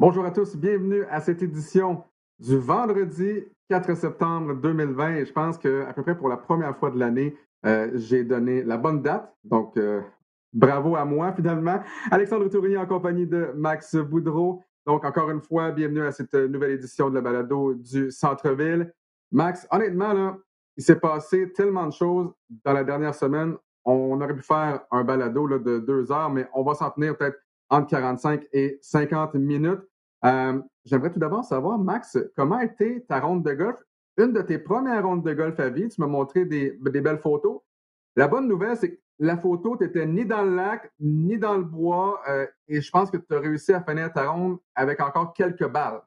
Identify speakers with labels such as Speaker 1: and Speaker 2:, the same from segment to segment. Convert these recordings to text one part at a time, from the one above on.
Speaker 1: Bonjour à tous, bienvenue à cette édition du vendredi 4 septembre 2020. Et je pense qu'à peu près pour la première fois de l'année, euh, j'ai donné la bonne date. Donc, euh, bravo à moi finalement. Alexandre Tourigny en compagnie de Max Boudreau. Donc, encore une fois, bienvenue à cette nouvelle édition de la balado du Centre-Ville. Max, honnêtement, là, il s'est passé tellement de choses dans la dernière semaine. On aurait pu faire un balado de deux heures, mais on va s'en tenir peut-être entre 45 et 50 minutes. Euh, j'aimerais tout d'abord savoir, Max, comment a été ta ronde de golf? Une de tes premières rondes de golf à vie, tu m'as montré des, belles photos. La bonne nouvelle, c'est que la photo, tu n'étais ni dans le lac, ni dans le bois, euh, et je pense que tu as réussi à finir ta ronde avec encore quelques balles.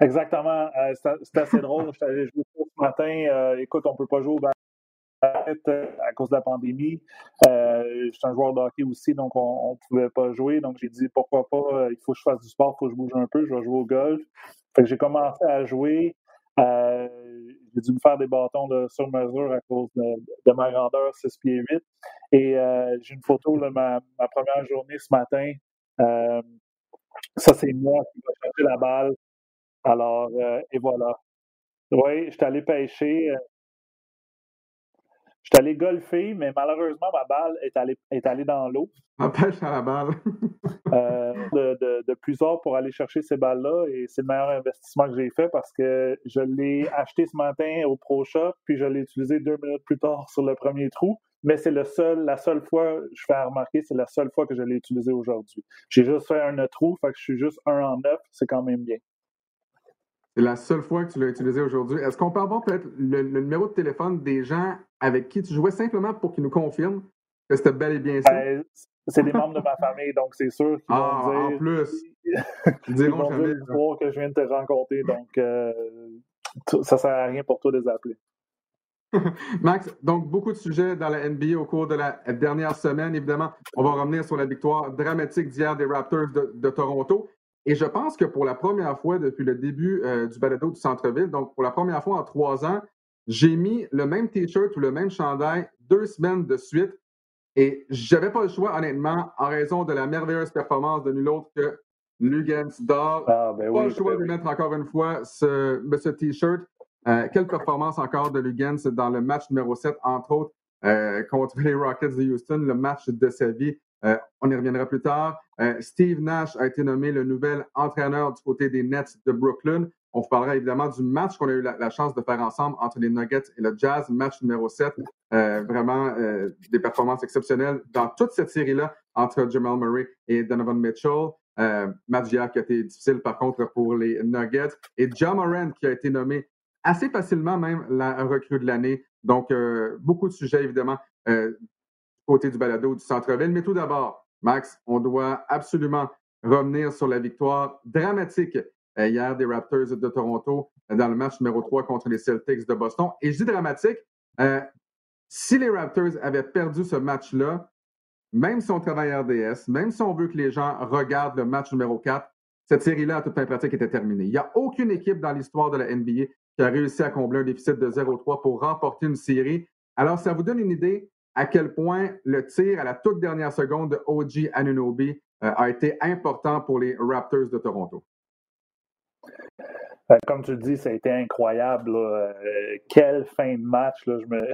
Speaker 2: Exactement. Euh, c'est assez drôle. Je suis allé jouer ce matin. écoute, on ne peut pas jouer au à cause de la pandémie. Euh, je suis un joueur de hockey aussi, donc on ne pouvait pas jouer. Donc j'ai dit pourquoi pas, euh, il faut que je fasse du sport, il faut que je bouge un peu, je vais jouer au golf. j'ai commencé à jouer. Euh, j'ai dû me faire des bâtons de sur mesure à cause de, ma grandeur 6 pieds 8. Et j'ai une photo de ma, première journée ce matin. ça, c'est moi qui vais chercher la balle. Alors, et voilà. Oui, je suis allé pêcher. Je suis allé golfer, mais malheureusement, ma balle est allée, est allée dans l'eau.
Speaker 1: Ma pêche à la balle.
Speaker 2: euh, de, de, de, plusieurs pour aller chercher ces balles-là et c'est le meilleur investissement que j'ai fait parce que je l'ai acheté ce matin au Pro Shop puis je l'ai utilisé deux minutes plus tard sur le premier trou. Mais c'est le seul, la seule fois, je fais remarquer, c'est la seule fois que je l'ai utilisé aujourd'hui. J'ai juste fait un trou, fait que je suis juste un en neuf, c'est quand même bien.
Speaker 1: C'est la seule fois que tu l'as utilisé aujourd'hui. Est-ce qu'on peut avoir peut-être le, numéro de téléphone des gens avec qui tu jouais simplement pour qu'ils nous confirment que c'était bel et bien ça?
Speaker 2: Ben, c'est des membres de ma famille, donc c'est sûr qu'ils
Speaker 1: ah,
Speaker 2: vont dire.
Speaker 1: En plus.
Speaker 2: Ils diront jamais. que je viens de te rencontrer, donc euh, ça ne sert à rien pour toi de les appeler.
Speaker 1: Max, donc beaucoup de sujets dans la NBA au cours de la dernière semaine. Évidemment, on va revenir sur la victoire dramatique d'hier des Raptors de Toronto. Et je pense que pour la première fois depuis le début euh, du balado du centre-ville, donc pour la première fois en trois ans, j'ai mis le même T-shirt ou le même chandail deux semaines de suite. Et j'avais pas le choix, honnêtement, en raison de la merveilleuse performance de nul autre que Lugens Dor.
Speaker 2: Ah, ben
Speaker 1: pas le choix
Speaker 2: ben
Speaker 1: de mettre encore une fois ce, ce T-shirt. Euh, quelle performance encore de Lugens dans le match numéro 7, entre autres, euh, contre les Rockets de Houston, le match de sa vie. Euh, on y reviendra plus tard. Euh, Steve Nash a été nommé le nouvel entraîneur du côté des Nets de Brooklyn. On vous parlera évidemment du match qu'on a eu la, chance de faire ensemble entre les Nuggets et le Jazz, match numéro 7. Euh, vraiment des performances exceptionnelles dans toute cette série-là entre Jamal Murray et Donovan Mitchell. match hier qui a été difficile par contre pour les Nuggets. Et John Moran qui a été nommé assez facilement même la recrue de l'année. Donc, beaucoup de sujets évidemment côté du balado du centre-ville. Mais tout d'abord, Max, on doit absolument revenir sur la victoire dramatique euh, hier des Raptors de Toronto euh, dans le match numéro 3 contre les Celtics de Boston. Et je dis dramatique, euh, si les Raptors avaient perdu ce match-là, même si on travaille RDS, même si on veut que les gens regardent le match numéro 4, cette série-là, à toute fin pratique, était terminée. Il n'y a aucune équipe dans l'histoire de la NBA qui a réussi à combler un déficit de 0-3 pour remporter une série. Alors, ça vous donne une idée à quel point le tir à la toute dernière seconde de OG Anunobi euh, a été important pour les Raptors de Toronto.
Speaker 2: Euh, comme tu le dis, ça a été incroyable. Euh, quelle fin de match. Je me...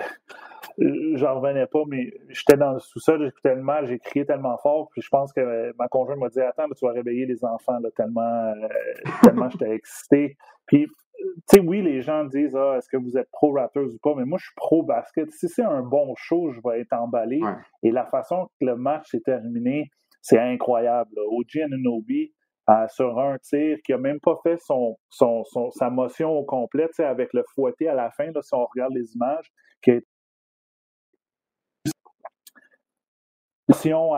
Speaker 2: J'en revenais pas, mais j'étais dans le sous-sol, j'écoutais le match, j'ai crié tellement fort, puis je pense que ma conjointe m'a dit Attends, tu vas réveiller les enfants, là, tellement, tellement j'étais excité. Puis tu sais, oui, les gens disent ah, est-ce que vous êtes pro Raptors ou pas, mais moi, je suis pro basket. Si c'est un bon show, je vais être emballé. Et la façon que le match s'est terminé, c'est incroyable. OG Anunobi, euh, sur un tir qui n'a même pas fait son, son, sa motion au complet, avec le fouetté à la fin, là, si on regarde les images, qui a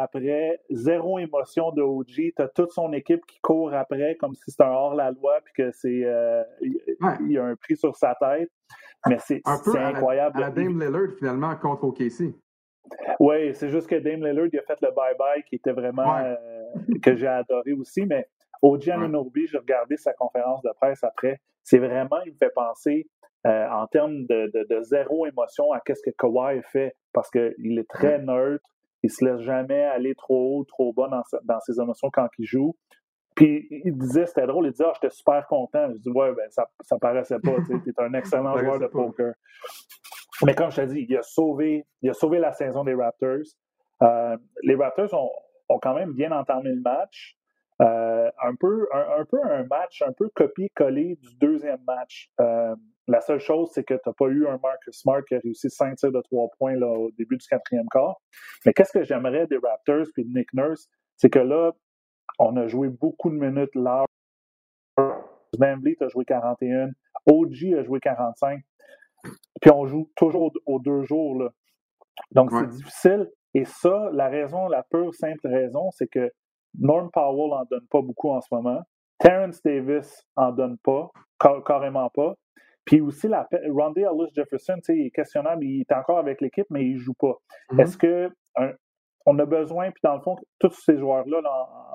Speaker 2: après, zéro émotion de OG. Tu as toute son équipe qui court après comme si c'était un hors-la-loi puis que c'est euh, il y a un prix sur sa tête. Mais c'est incroyable.
Speaker 1: À la, Dame Lillard, finalement, contre OKC.
Speaker 2: Oui, c'est juste que Dame Lillard il a fait le bye-bye qui était vraiment euh, que j'ai adoré aussi. Mais OG Anunobi, j'ai regardé sa conférence de presse après. C'est vraiment, il me fait penser euh, en termes de, de, zéro émotion à qu'est-ce que Kawhi fait parce qu'il est très neutre il se laisse jamais aller trop haut, trop bas dans, ses émotions quand il joue. puis il disait, c'était drôle, il disait, ah, j'étais super content. Je dis, ouais, ben, ça, ça paraissait pas, tu es un excellent joueur de poker. Mais comme je t'ai dit, il a sauvé, il a sauvé la saison des Raptors. Euh, les Raptors ont, ont, quand même bien entamé le match. Euh, un, peu, un, peu un match un peu copié-collé du deuxième match. Euh, la seule chose, c'est que tu n'as pas eu un Marcus Smart qui a réussi 5 tirs de 3 points là, au début du quatrième quart. Mais qu'est-ce que j'aimerais des Raptors et de Nick Nurse, c'est que là, on a joué beaucoup de minutes là. Van a joué 41, OG a joué 45. Puis on joue toujours aux deux jours. Là. Donc c'est difficile. Et ça, la raison, la pure simple raison, c'est que Norm Powell en donne pas beaucoup en ce moment. Terrence Davis en donne pas, carrément pas. Puis aussi, la, Randy Ellis Jefferson, il est questionnable, il est encore avec l'équipe, mais il joue pas. Mm-hmm. Est-ce que on a besoin, puis dans le fond, tous ces joueurs-là,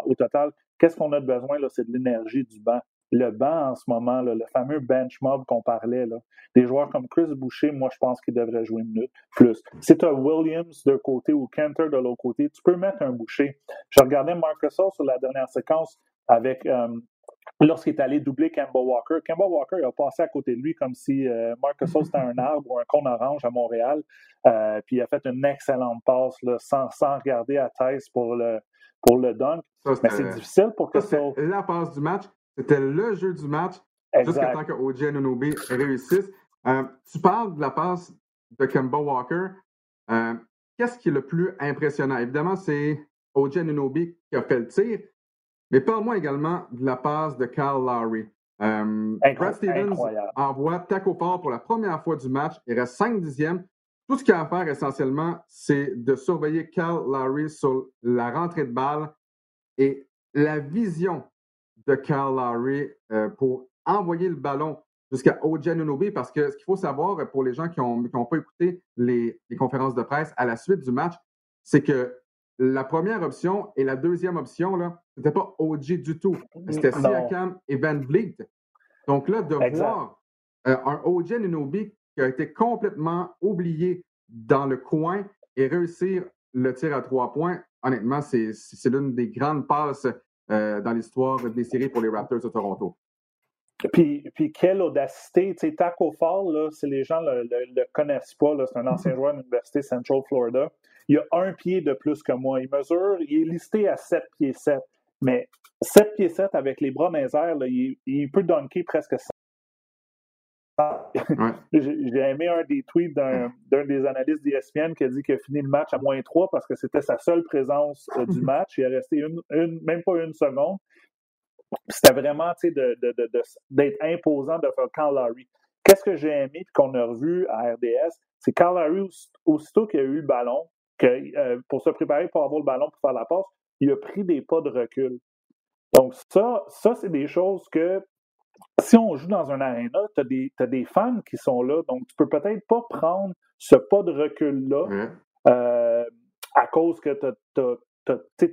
Speaker 2: au total, qu'est-ce qu'on a de besoin? C'est de l'énergie du banc. Le banc en ce moment, le fameux bench mob qu'on parlait, là, des joueurs comme Chris Boucher, moi je pense qu'il devrait jouer une minute plus. Si tu as Williams d'un côté ou Kenter de l'autre côté, tu peux mettre un Boucher. Je regardais Marcus sur la dernière séquence avec euh, lorsqu'il est allé doubler Campbell Walker. Campbell Walker a passé à côté de lui comme si euh, Marcus c'était un arbre ou un cône orange à Montréal. Euh, puis il a fait une excellente passe sans, sans regarder à thèse pour le, pour le dunk. Mais c'est difficile pour que ça.
Speaker 1: La passe du match, c'était le jeu du match jusqu'à temps que OJ Anunobi réussisse. Euh, tu parles de la passe de Campbell Walker. Qu'est-ce qui est le plus impressionnant? Évidemment, c'est OJ Anunobi qui a fait le tir, mais parle-moi également de la passe de Kyle Lowry. Euh, Brad Stevens envoie Taco fort pour la première fois du match. Il reste 5 dixièmes. Tout ce qu'il a à faire essentiellement, c'est de surveiller Kyle Lowry sur la rentrée de balle et la vision de Kyle Lowry euh, pour envoyer le ballon jusqu'à OJ Nunobi parce que ce qu'il faut savoir pour les gens qui n'ont pas écouté les, les conférences de presse à la suite du match, c'est que la première option et la deuxième option, ce n'était pas OG du tout. C'était Siakam et Van Vliet. Donc là, de voir euh, un OG Nunobi qui a été complètement oublié dans le coin et réussir le tir à trois points, honnêtement, c'est l'une des grandes passes euh, dans l'histoire des séries pour les Raptors de Toronto.
Speaker 2: Puis, puis quelle audacité. Tu sais, Taco Fall, là, si les gens ne le, connaissent pas, c'est un ancien joueur de l'Université Central Florida. Il a un pied de plus que moi. Il mesure, il est listé à 7 pieds 7. Mais 7 pieds 7 avec les bras dans airs, là, il, il, peut dunker presque 100. J'ai aimé un des tweets d'un des analystes d'ESPN qui a dit qu'il a fini le match à moins 3 parce que c'était sa seule présence euh, du match. Il a resté une, une, même pas une seconde. C'était vraiment d'être de, de, imposant de faire Carl Larry. Qu'est-ce que j'ai aimé et qu'on a revu à RDS? C'est Carl Larry, aussitôt qu'il a eu le ballon, que, euh, pour se préparer pour avoir le ballon pour faire la passe, il a pris des pas de recul. Donc, ça, ça c'est des choses que si on joue dans un aréna, tu as, as, des fans qui sont là, donc tu peux peut-être pas prendre ce pas de recul-là euh, à cause que tu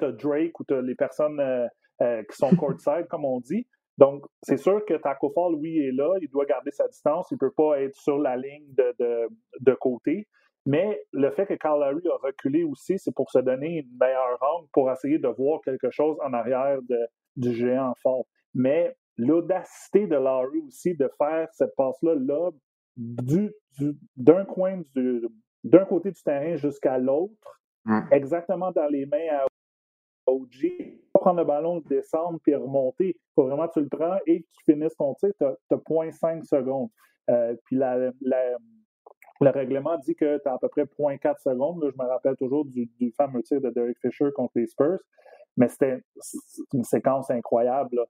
Speaker 2: as, Drake ou tu as les personnes euh, euh, qui sont courtside, comme on dit. Donc, c'est sûr que Taco Fall, oui, est là, il doit garder sa distance, il ne peut pas être sur la ligne de, de, côté. Mais le fait que Carl Larry a reculé aussi, c'est pour se donner une meilleure angle pour essayer de voir quelque chose en arrière de, du géant fort. Mais l'audacité de Larry aussi de faire cette passe-là là, du, d'un coin du, d'un côté du terrain jusqu'à l'autre, exactement dans les mains à OG, prendre le ballon, descendre puis remonter. Il faut vraiment que tu le prends et que tu finisses ton tir, tu as, 0.5 secondes. Euh, puis la, le règlement dit que tu as à peu près 0.4 secondes. je me rappelle toujours du, fameux tir de Derek Fisher contre les Spurs. Mais c'était une séquence incroyable.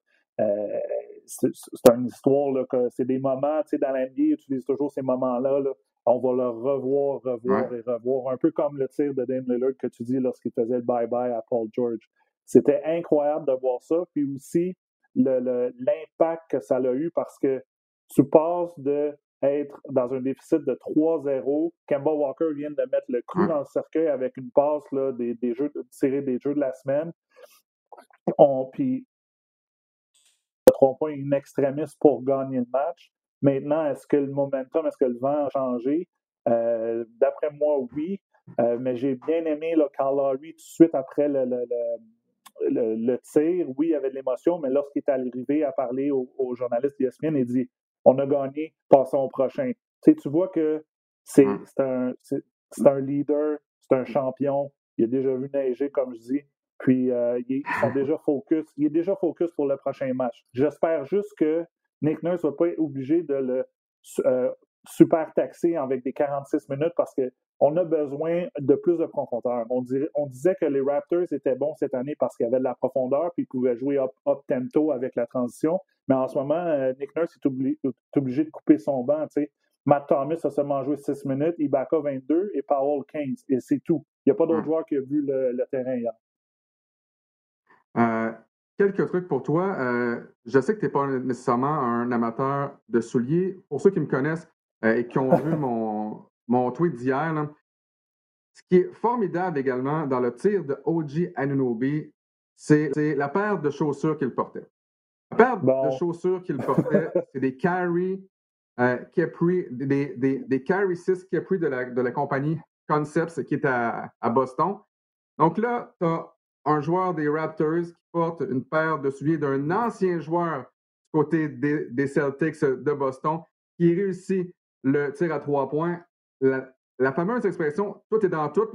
Speaker 2: Euh, c'est une histoire, que c'est des moments, tu sais, dans l'NBA, ils utilisent toujours ces moments-là. On va le revoir, revoir et revoir. Un peu comme le tir de Dame Lillard que tu dis lorsqu'il faisait le bye-bye à Paul George. C'était incroyable de voir ça. Puis aussi, l'impact que ça a eu parce que tu passes de être dans un déficit de 3-0. Kemba Walker vient de mettre le clou dans le cercueil avec une passe là, des, des jeux, tirée des jeux de la semaine. On, puis, trois points une extrémiste pour gagner le match. Maintenant, est-ce que le momentum, est-ce que le vent a changé? Euh, d'après moi, oui. Euh, mais j'ai bien aimé le Carl tout de suite après le, le, tir, oui, il y avait de l'émotion, mais lorsqu'il est arrivé à parler aux, journalistes d'ESPN, il dit On a gagné, passons au prochain. Tu, tu vois que c'est mm. un, un leader, c'est un champion. Il a déjà vu neiger, comme je dis. Puis euh, ils sont déjà focus. Il est déjà focus pour le prochain match. J'espère juste que Nick Nurse ne va pas être obligé de le euh, super taxer avec des 46 minutes parce qu'on a besoin de plus de profondeur. On, on disait que les Raptors étaient bons cette année parce qu'il y avait de la profondeur puis ils pouvaient jouer up-tempo avec la transition. Mais en ce moment, euh, Nick Nurse est, obligé de couper son banc. Matt Thomas a seulement joué 6 minutes, Ibaka 22 et Powell 15. Et c'est tout. Il n'y a pas d'autre joueur qui a vu le, terrain hier.
Speaker 1: Euh, quelques trucs pour toi. Euh, je sais que tu n'es pas nécessairement un amateur de souliers. Pour ceux qui me connaissent euh, et qui ont vu mon, mon tweet d'hier, ce qui est formidable également dans le tir de OG Anunobi, c'est la paire de chaussures qu'il portait. La paire de chaussures qu'il portait, c'est des Carry euh, Capri, des, des, des Carry 6 Capri de la, de la compagnie Concepts qui est à, à Boston. Donc là, tu as un joueur des Raptors qui porte une paire de souliers d'un ancien joueur du côté des, des, Celtics de Boston qui réussit le tir à trois points. La, fameuse expression tout est dans tout,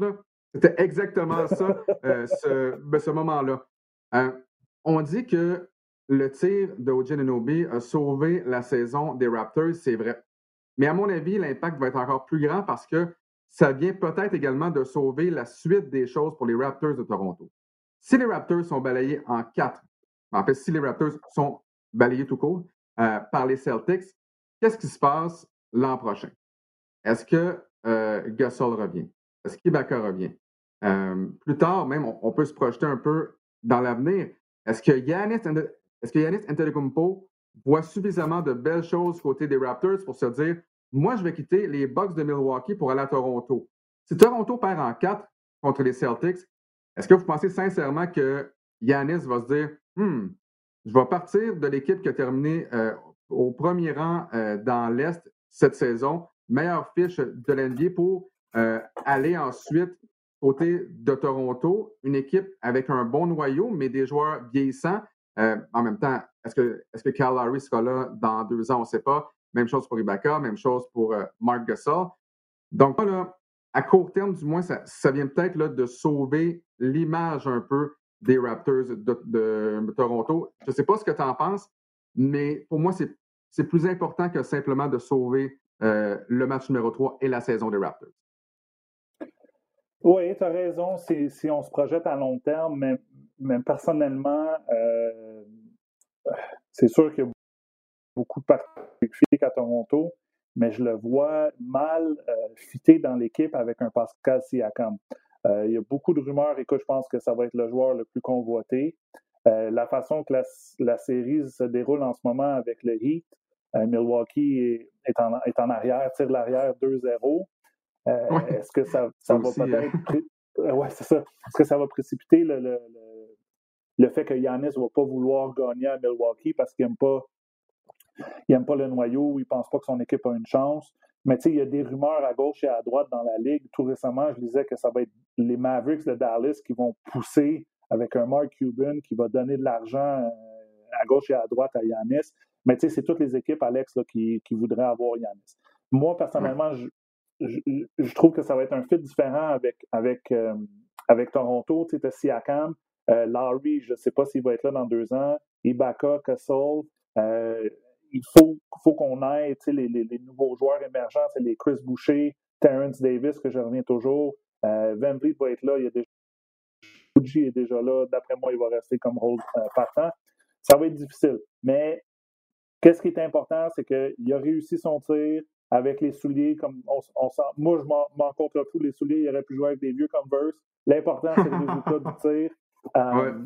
Speaker 1: c'était exactement ça, euh, ce, ben, ce moment-là. Euh, on dit que le tir de Ojin a sauvé la saison des Raptors, c'est vrai. Mais à mon avis, l'impact va être encore plus grand parce que ça vient peut-être également de sauver la suite des choses pour les Raptors de Toronto. Si les Raptors sont balayés en quatre, en fait, si les Raptors sont balayés tout court euh, par les Celtics, qu'est-ce qui se passe l'an prochain? Est-ce que euh, Gasol revient? Est-ce qu'Ibaka revient? Euh, plus tard, même, on, peut se projeter un peu dans l'avenir. Est-ce que Yanis est-ce voit suffisamment de belles choses côté des Raptors pour se dire moi, je vais quitter les Bucks de Milwaukee pour aller à Toronto? Si Toronto perd en quatre contre les Celtics, est-ce que vous pensez sincèrement que Yanis va se dire hmm, je vais partir de l'équipe qui a terminé euh, au premier rang euh, dans l'Est cette saison, meilleure fiche de l'NBA pour euh, aller ensuite côté de Toronto, une équipe avec un bon noyau, mais des joueurs vieillissants euh, en même temps, est-ce que, est Cal Lowry sera là dans deux ans? On ne sait pas. Même chose pour Ibaka, même chose pour euh, Mark Gasol. Donc, à court terme, du moins, ça, vient peut-être de sauver l'image un peu des Raptors de, Toronto. Je ne sais pas ce que tu en penses, mais pour moi, c'est plus important que simplement de sauver le match numéro 3 et la saison des Raptors.
Speaker 2: Oui, tu as raison. Si, on se projette à long terme, mais, personnellement, euh, c'est sûr qu'il y a beaucoup de particuliers à Toronto, mais je le vois mal euh, fitter dans l'équipe avec un Pascal Siakam. Euh, il y a beaucoup de rumeurs. Écoute, je pense que ça va être le joueur le plus convoité. la façon que la, série se déroule en ce moment avec le Heat, Milwaukee est, en, est en arrière, tire l'arrière 2-0. Euh, est-ce que ça, va peut-être. Euh, ouais, c'est ça. Est-ce que ça va précipiter le, le, le, fait que Yanis ne va pas vouloir gagner à Milwaukee parce qu'il n'aime pas, il pas le noyau, il ne pense pas que son équipe a une chance? Mais tu sais, il y a des rumeurs à gauche et à droite dans la ligue. Tout récemment, je disais que ça va être les Mavericks de Dallas qui vont pousser avec un Mark Cuban qui va donner de l'argent euh, à gauche et à droite à Yanis. Mais tu sais, c'est toutes les équipes, Alex, qui, qui, voudraient avoir Yanis. Moi, personnellement, je, je, trouve que ça va être un fit différent avec, avec, euh, avec Toronto. Tu sais, Siakam, euh, Larry, je ne sais pas s'il va être là dans deux ans, Ibaka, Castle. Euh, il faut, faut qu'on ait les, les, les, nouveaux joueurs émergents, c'est les Chris Boucher, Terrence Davis, que je reviens toujours. Euh, va être là, il y a déjà Fuji est déjà là. D'après moi, il va rester comme rôle partant. Ça va être difficile. Mais qu'est-ce qui est important, c'est qu'il a réussi son tir avec les souliers, comme on, on sent. Moi, je m'en contre tous les souliers. Il aurait pu jouer avec des vieux Converse. L'important, c'est le résultat du tir. Euh,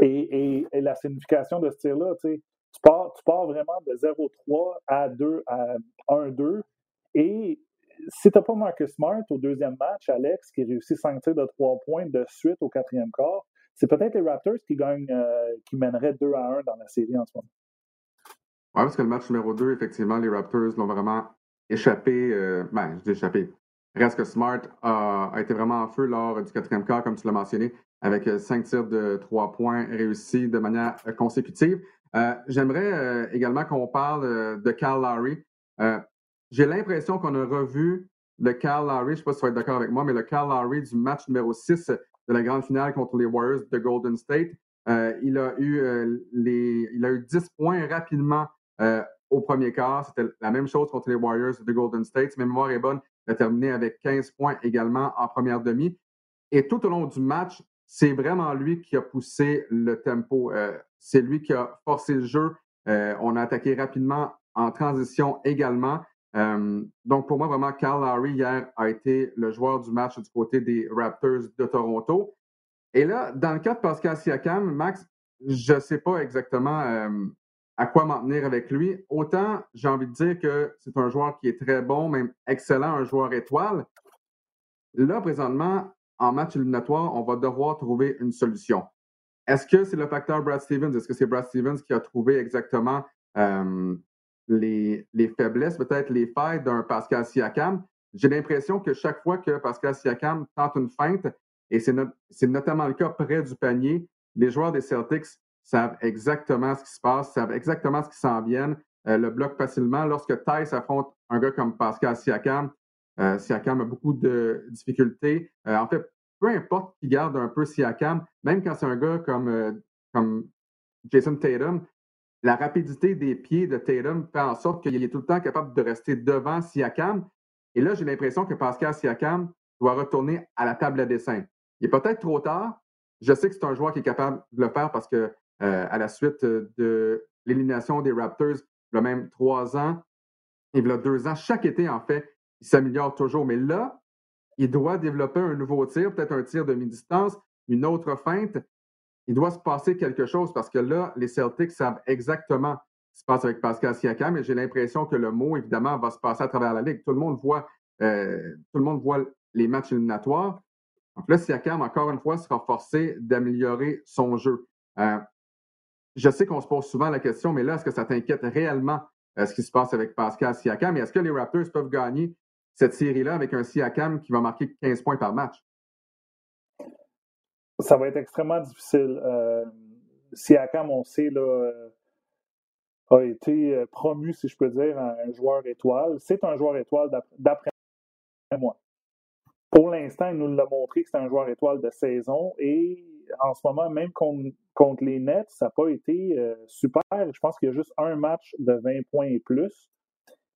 Speaker 2: et, et, la signification de ce tir-là, tu sais, tu pars, tu pars vraiment de 0-3 à 2 à 1-2. Et si tu n'as pas Marcus Smart au deuxième match, Alex, qui réussit 5 tirs de 3 points de suite au quatrième quart, c'est peut-être les Raptors qui gagnent, euh, qui mèneraient 2 à 1 dans la série en ce moment.
Speaker 1: Oui, parce que le match numéro 2, effectivement, les Raptors l'ont vraiment échappé, euh, ben, je dis échappé. Reste que Smart a, été vraiment en feu lors du quatrième quart, comme tu l'as mentionné. avec cinq tirs de trois points réussis de manière consécutive. J'aimerais également qu'on parle de Cal Lowry. J'ai l'impression qu'on a revu le Cal Lowry, je ne sais pas si tu vas être d'accord avec moi, mais le Cal Lowry du match numéro 6 de la grande finale contre les Warriors de Golden State. Euh, il, a eu, euh, les, il a eu 10 points rapidement euh, au premier quart. C'était la même chose contre les Warriors de Golden State. Ma mémoire est bonne, il a terminé avec 15 points également en première demi. Et tout au long du match, c'est vraiment lui qui a poussé le tempo. c'est lui qui a forcé le jeu. on a attaqué rapidement en transition également. donc, pour moi, vraiment, Carl Lowry hier a été le joueur du match du côté des Raptors de Toronto. Et là, dans le cas de Pascal Siakam, Max, je ne sais pas exactement euh, à quoi m'en tenir avec lui. Autant, j'ai envie de dire que c'est un joueur qui est très bon, même excellent, un joueur étoile. Là, présentement, en match éliminatoire, on va devoir trouver une solution. Est-ce que c'est le facteur Brad Stevens? Est-ce que c'est Brad Stevens qui a trouvé exactement euh, les, les, faiblesses, peut-être les failles d'un Pascal Siakam? J'ai l'impression que chaque fois que Pascal Siakam tente une feinte, et c'est notamment le cas près du panier. Les joueurs des Celtics savent exactement ce qui se passe, savent exactement ce qui s'en vient, euh, le bloquent facilement. Lorsque Thais affronte un gars comme Pascal Siakam, euh, Siakam a beaucoup de difficultés. Euh, en fait, peu importe qui garde un peu Siakam, même quand c'est un gars comme, comme Jason Tatum, la rapidité des pieds de Tatum fait en sorte qu'il est tout le temps capable de rester devant Siakam. Et là, j'ai l'impression que Pascal Siakam doit retourner à la table à dessin. Il est peut-être trop tard. Je sais que c'est un joueur qui est capable de le faire parce que à la suite de l'élimination des Raptors, il a même trois ans, il a deux ans, chaque été, en fait, il s'améliore toujours. Mais là, il doit développer un nouveau tir, peut-être un tir de mi-distance, une autre feinte. Il doit se passer quelque chose parce que là, les Celtics savent exactement ce qui se passe avec Pascal Siakam et j'ai l'impression que le mot, évidemment, va se passer à travers la Ligue. Tout le monde voit, euh, tout le monde voit les matchs éliminatoires. Donc là, Siakam, encore une fois, sera forcé d'améliorer son jeu. Euh, je sais qu'on se pose souvent la question, mais là, est-ce que ça t'inquiète réellement euh, ce qui se passe avec Pascal Siakam? Et est-ce que les Raptors peuvent gagner cette série-là avec un Siakam qui va marquer 15 points par match?
Speaker 2: Ça va être extrêmement difficile. Euh, Siakam, on sait, là, a été promu, si je peux dire, un joueur étoile. C'est un joueur étoile d'après moi. Pour l'instant, il nous l'a montré que c'est un joueur étoile de saison et en ce moment, même contre, les Nets, ça n'a pas été euh, super. Je pense qu'il y a juste un match de 20 points et plus.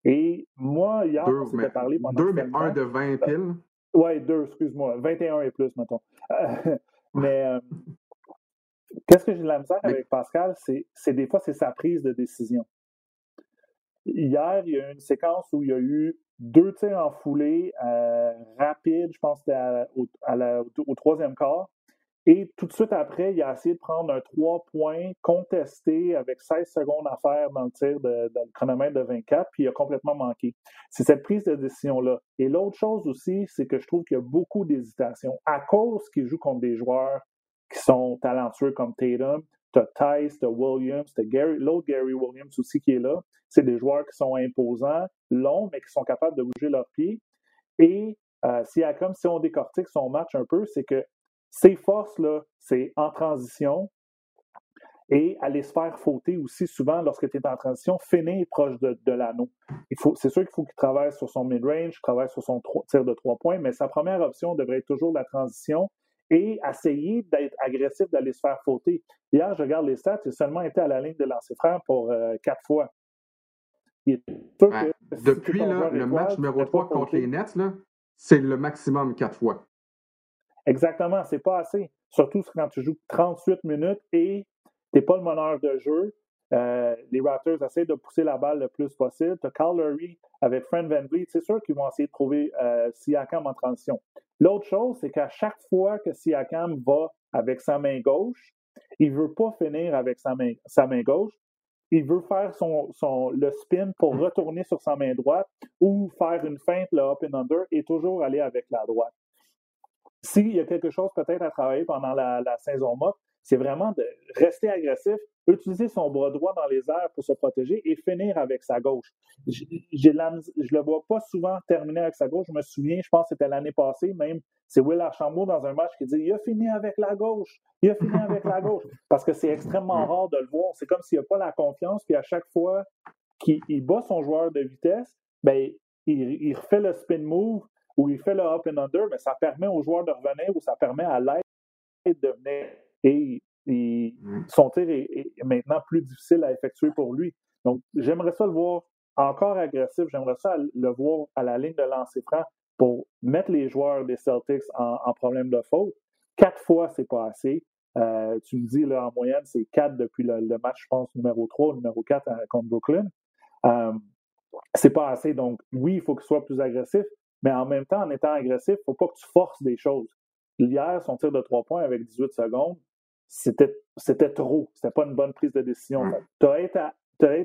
Speaker 2: Et moi, hier,
Speaker 1: on s'était parlé pendant Deux, mais un de 20 piles?
Speaker 2: Oui, deux, excuse-moi. 21 et plus, mettons. mais euh, qu'est-ce que j'ai de la misère avec Pascal? C'est des fois, c'est sa prise de décision. Hier, il y a eu une séquence où il y a eu deux tirs en foulée euh, rapides, je pense que c'était au, troisième quart. Et tout de suite après, il a essayé de prendre un trois points contesté avec 16 secondes à faire dans le tir de, le chronomètre de 24, puis il a complètement manqué. C'est cette prise de décision-là. Et l'autre chose aussi, c'est que je trouve qu'il y a beaucoup d'hésitation. À cause qu'il joue contre des joueurs qui sont talentueux comme Tatum, t'as Tice, t'as Williams, t'as Gary, l'autre Gary Williams aussi qui est là. C'est des joueurs qui sont imposants, longs, mais qui sont capables de bouger leurs pieds. Et euh, comme si on décortique son match un peu, c'est que ses forces-là, c'est en transition et aller se faire fauter aussi souvent lorsque tu es en transition, finir proche de, l'anneau. c'est sûr qu'il faut qu'il travaille sur son mid-range, travaille sur son tir de trois points, mais sa première option devrait être toujours la transition et essayer d'être agressif, d'aller se faire fauter. Hier, je regarde les stats, il a seulement été à la ligne de lancer franc pour euh, quatre fois.
Speaker 1: depuis le match numéro 3 contre les Nets, c'est le maximum quatre fois.
Speaker 2: Exactement, c'est pas assez. Surtout quand tu joues 38 minutes et tu n'es pas le meneur de jeu. Euh, les Raptors essaient de pousser la balle le plus possible. Tu as Carl Lurie avec Fred Van Vliet. C'est sûr qu'ils vont essayer de trouver euh, Siakam en transition. L'autre chose, c'est qu'à chaque fois que Siakam va avec sa main gauche, il ne veut pas finir avec sa main, sa main gauche. Il veut faire son, son, le spin pour retourner sur sa main droite ou faire une feinte, le up and under, et toujours aller avec la droite. S'il y a quelque chose peut-être à travailler pendant la, saison morte, c'est vraiment de rester agressif, utiliser son bras droit dans les airs pour se protéger et finir avec sa gauche. Je le vois pas souvent terminer avec sa gauche. Je me souviens, je pense que c'était l'année passée même, c'est Will Archambault dans un match qui dit il a fini avec la gauche, il a fini avec la gauche, parce que c'est extrêmement rare de le voir. C'est comme s'il n'a pas la confiance, puis à chaque fois qu'il bat son joueur de vitesse, ben il, refait le spin move ou il fait le up and under, mais ça permet au joueur de revenir ou ça permet à l'aide de venir. Et, son tir est, maintenant plus difficile à effectuer pour lui. Donc, j'aimerais ça le voir encore agressif. J'aimerais ça le voir à la ligne de lancer franc pour mettre les joueurs des Celtics en, problème de faute. Quatre fois, c'est pas assez. Euh, tu me dis, là, en moyenne, c'est quatre depuis le, match, je pense, numéro 3, numéro 4 euh, contre Brooklyn. Euh, c'est pas assez. Donc, oui, il faut qu'il soit plus agressif, mais en même temps, en étant agressif, il ne faut pas que tu forces des choses. Hier, son tir de trois points avec 18 secondes, c'était, c'était trop. C'était pas une bonne prise de décision.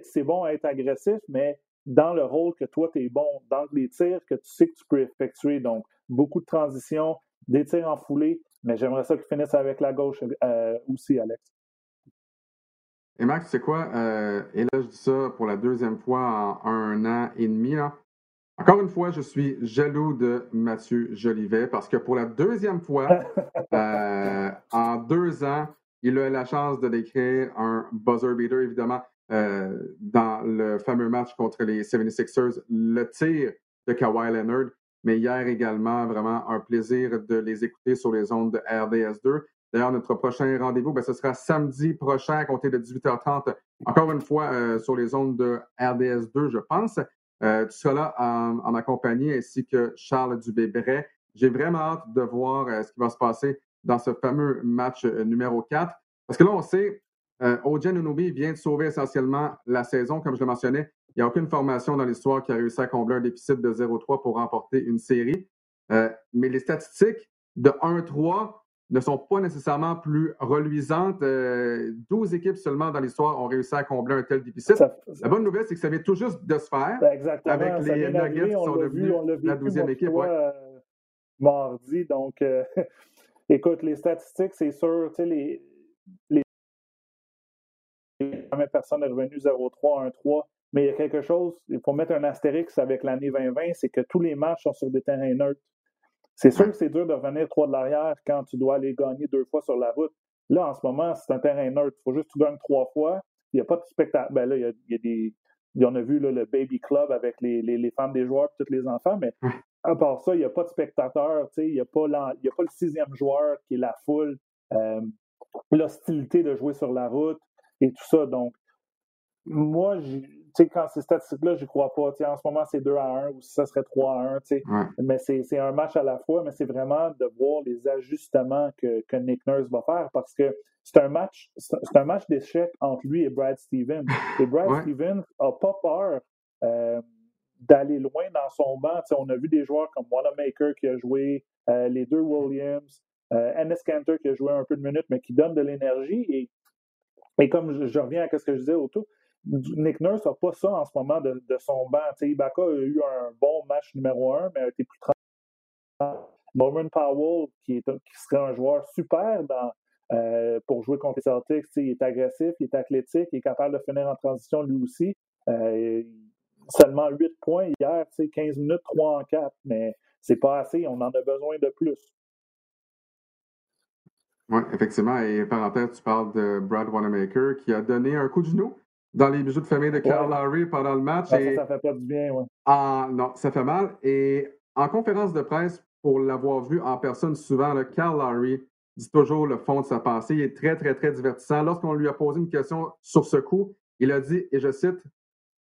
Speaker 2: c'est bon à être agressif, mais dans le rôle que toi, tu es bon, dans les tirs que tu sais que tu peux effectuer. Donc, beaucoup de transitions, des tirs en foulée, mais j'aimerais ça qu'il finisse avec la gauche euh, aussi, Alex.
Speaker 1: Et Max, sais quoi? Euh, et là, je dis ça pour la deuxième fois en un an et demi. Encore une fois, je suis jaloux de Mathieu Jolivet parce que pour la deuxième fois euh, en deux ans, il a eu la chance de décrire un buzzer beater, évidemment, euh, dans le fameux match contre les 76ers, le tir de Kawhi Leonard. Mais hier également, vraiment un plaisir de les écouter sur les ondes de RDS2. D'ailleurs, notre prochain rendez-vous, ben, ce sera samedi prochain à compter de 18h30, encore une fois euh, sur les ondes de RDS2, je pense. Euh, tu seras là en, ma compagnie ainsi que Charles Dubé-Bray. J'ai vraiment hâte de voir euh, ce qui va se passer dans ce fameux match numéro 4. Parce que là, on sait, euh, Ojen Unobi vient de sauver essentiellement la saison, comme je le mentionnais. Il n'y a aucune formation dans l'histoire qui a réussi à combler un déficit de 0-3 pour remporter une série. mais les statistiques de 1-3 ne sont pas nécessairement plus reluisantes. Euh, 12 équipes seulement dans l'histoire ont réussi à combler un tel déficit. la bonne nouvelle, c'est que ça vient tout juste de se faire
Speaker 2: ben,
Speaker 1: avec les Nuggets qui sont devenus la 12e équipe.
Speaker 2: Euh, mardi, donc, euh, écoute, les statistiques, c'est sûr, tu sais, les, les jamais personne n'est revenu 0-3, 1-3. Mais il y a quelque chose, il faut mettre un astérix avec l'année 2020, c'est que tous les matchs sont sur des terrains neutres. C'est sûr que c'est dur de revenir trois de l'arrière quand tu dois aller gagner deux fois sur la route. Là, en ce moment, c'est un terrain neutre. Il faut juste que tu gagnes trois fois. Il n'y a pas de spectacle. Ben là, il y a, des. On a vu le Baby Club avec les, les, femmes des joueurs et tous les enfants, mais à part ça, il n'y a pas de spectateurs. Il n'y a, pas a pas le sixième joueur qui est la foule. Euh, l'hostilité de jouer sur la route et tout ça. Donc, moi, sais, quand ces statistiques-là, je crois pas. en ce moment, c'est 2 à 1 ou si ça serait 3 à 1, tu sais. Mais c'est un match à la fois, mais c'est vraiment de voir les ajustements que, que Nick Nurse va faire parce que c'est un match c'est un match d'échec entre lui et Brad Stevens. Et Brad Stevens n'a pas peur euh, d'aller loin dans son banc. on a vu des joueurs comme Wanamaker qui a joué, euh, les deux Williams, euh, Ennis Cantor qui a joué un peu de minutes, mais qui donne de l'énergie. Et, et comme je, reviens à ce que je disais autour, Nick Nurse n'a pas ça en ce moment de, son banc. Ibaka a eu un bon match numéro un, mais a été plus tranquille. Norman Powell, qui, serait un joueur super euh, pour jouer contre les Celtics, est agressif, il est athlétique, est capable de finir en transition lui aussi. Euh, seulement 8 points hier, 15 minutes, 3 en 4, mais c'est pas assez, on en a besoin de plus.
Speaker 1: Oui, effectivement. Et parenthèse, tu parles de Brad Wanamaker qui a donné un coup de genou dans les bijoux de famille de Carl Lowry pendant le match.
Speaker 2: Ah, et ça, ça fait pas du bien, oui.
Speaker 1: non, ça fait mal. Et en conférence de presse, pour l'avoir vu en personne souvent, le Carl Lowry dit toujours le fond de sa pensée. Il est très, très, très divertissant. Lorsqu'on lui a posé une question sur ce coup, il a dit, et je cite,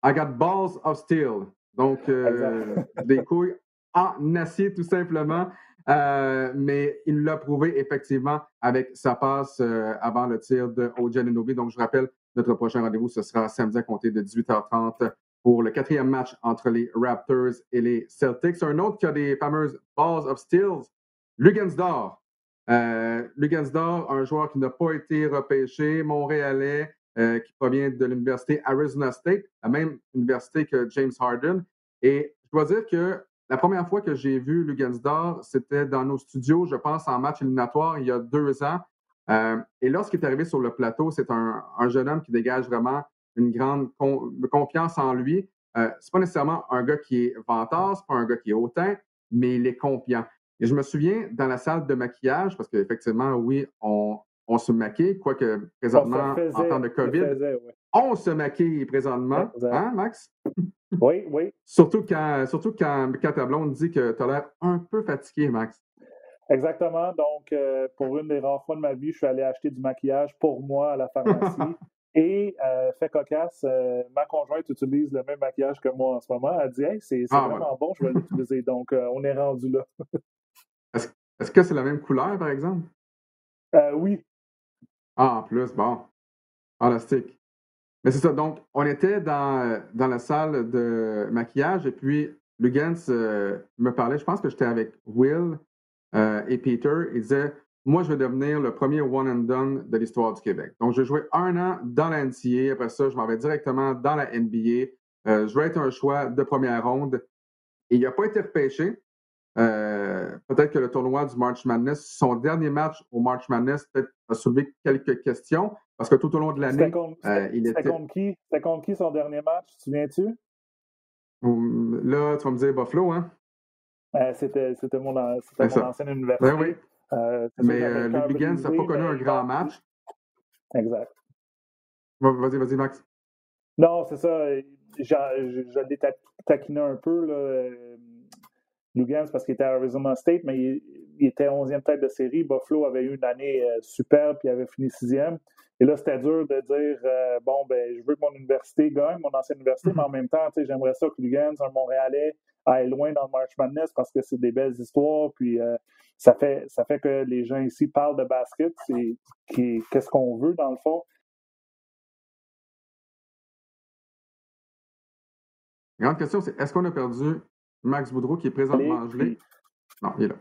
Speaker 1: I got balls of steel. Donc, euh, des couilles en acier, tout simplement. Euh, mais il l'a prouvé effectivement avec sa passe euh, avant le tir de Ojen Donc, je rappelle, notre prochain rendez-vous, ce sera samedi à compter de 18h30 pour le quatrième match entre les Raptors et les Celtics. Un autre qui a des fameuses balls of steels, Lugansdor. Euh, un joueur qui n'a pas été repêché, Montréalais, euh, qui provient de l'université Arizona State, la même université que James Harden. Et je dois dire que la première fois que j'ai vu Lugansdor, c'était dans nos studios, je pense, en match éliminatoire il y a deux ans. Et lorsqu'il est arrivé sur le plateau, c'est un, jeune homme qui dégage vraiment une grande confiance en lui. Euh, c'est pas nécessairement un gars qui est vantard, c'est pas un gars qui est hautain, mais il est confiant. Et je me souviens dans la salle de maquillage, parce qu'effectivement, oui, on, se maquille, quoique présentement, en temps de COVID, on se maquille présentement. Hein, Max?
Speaker 2: Oui, oui.
Speaker 1: surtout quand, surtout quand, ta blonde dit que tu as l'air un peu fatigué, Max.
Speaker 2: Exactement. Donc, euh, pour une des rares fois de ma vie, je suis allé acheter du maquillage pour moi à la pharmacie. Et euh, fait cocasse, euh, ma conjointe utilise le même maquillage que moi en ce moment. Elle dit Hey, c'est ah, vraiment bon, je vais l'utiliser. Donc, euh, on est rendu là.
Speaker 1: Est-ce que c'est la même couleur, par exemple?
Speaker 2: oui.
Speaker 1: Ah, en plus, bon. Fantastique. Mais c'est ça. Donc, on était dans, dans la salle de maquillage et puis Lugans me parlait, je pense que j'étais avec Will et Peter. Il disait moi, je vais devenir le premier one and done de l'histoire du Québec. Donc, je vais jouer un an dans la NCA. Après ça, je m'en vais directement dans la NBA. Euh, je vais être un choix de première ronde. Et il n'a pas été repêché. Euh, peut-être que le tournoi du March Madness, son dernier match au March Madness, peut-être a soulevé quelques questions parce que tout au long de l'année,
Speaker 2: euh, il était. Contre qui? C'était contre qui son dernier match? Tu souviens-tu?
Speaker 1: Là, tu vas me dire Buffalo, hein?
Speaker 2: C'était mon, mon ancienne université.
Speaker 1: Ben oui. Euh, mais euh, le Big n'a pas connu un grand match.
Speaker 2: Exact.
Speaker 1: Vas-y, vas-y, Max.
Speaker 2: Non, c'est ça. Je, l'ai taquiné un peu, là, euh, Lugans, parce qu'il était à Arizona State, mais il, était 11e tête de série. Buffalo avait eu une année superbe, puis il avait fini sixième. Et là, c'était dur de dire bon, ben, je veux que mon université gagne, mon ancienne université, mais en même temps, j'aimerais ça que Lugans, un Montréalais, aille loin dans le March Madness parce que c'est des belles histoires. Puis ça fait, ça fait que les gens ici parlent de basket. C'est qu'est-ce qu'on veut dans le fond?
Speaker 1: Grande question, c'est est-ce qu'on a perdu Max Boudreau qui est présentement gelé? Non, il est là.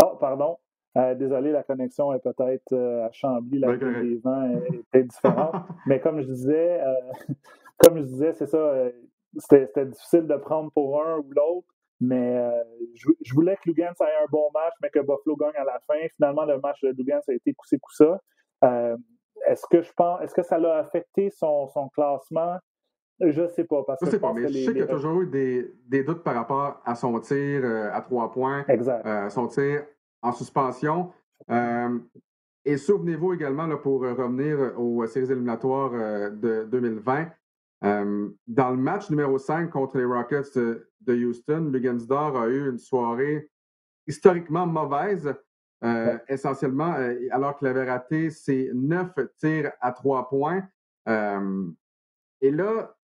Speaker 2: non, pardon. Euh, désolé, la connexion est peut-être euh, à Chambly, la ben, des vents est, différente. Mais comme je disais, euh, comme je disais, c'est ça, c'était difficile de prendre pour un ou l'autre. Mais euh, je, voulais que Lugans ait un bon match, mais que Buffalo gagne à la fin. Finalement, le match de Lugans a été coussé coussa. Euh, est-ce que je pense, est-ce que ça l'a affecté son, classement? Je sais pas. Parce
Speaker 1: je sais pas, mais je sais qu'il y a toujours eu des, doutes par rapport à son tir euh, à trois points,
Speaker 2: exact.
Speaker 1: son tir en suspension. et souvenez-vous également, là, pour revenir aux séries éliminatoires de 2020, euh, dans le match numéro 5 contre les Rockets de, Houston, Lugansdor a eu une soirée historiquement mauvaise, euh, essentiellement, euh, alors qu'il avait raté ses neuf tirs à trois points. et là,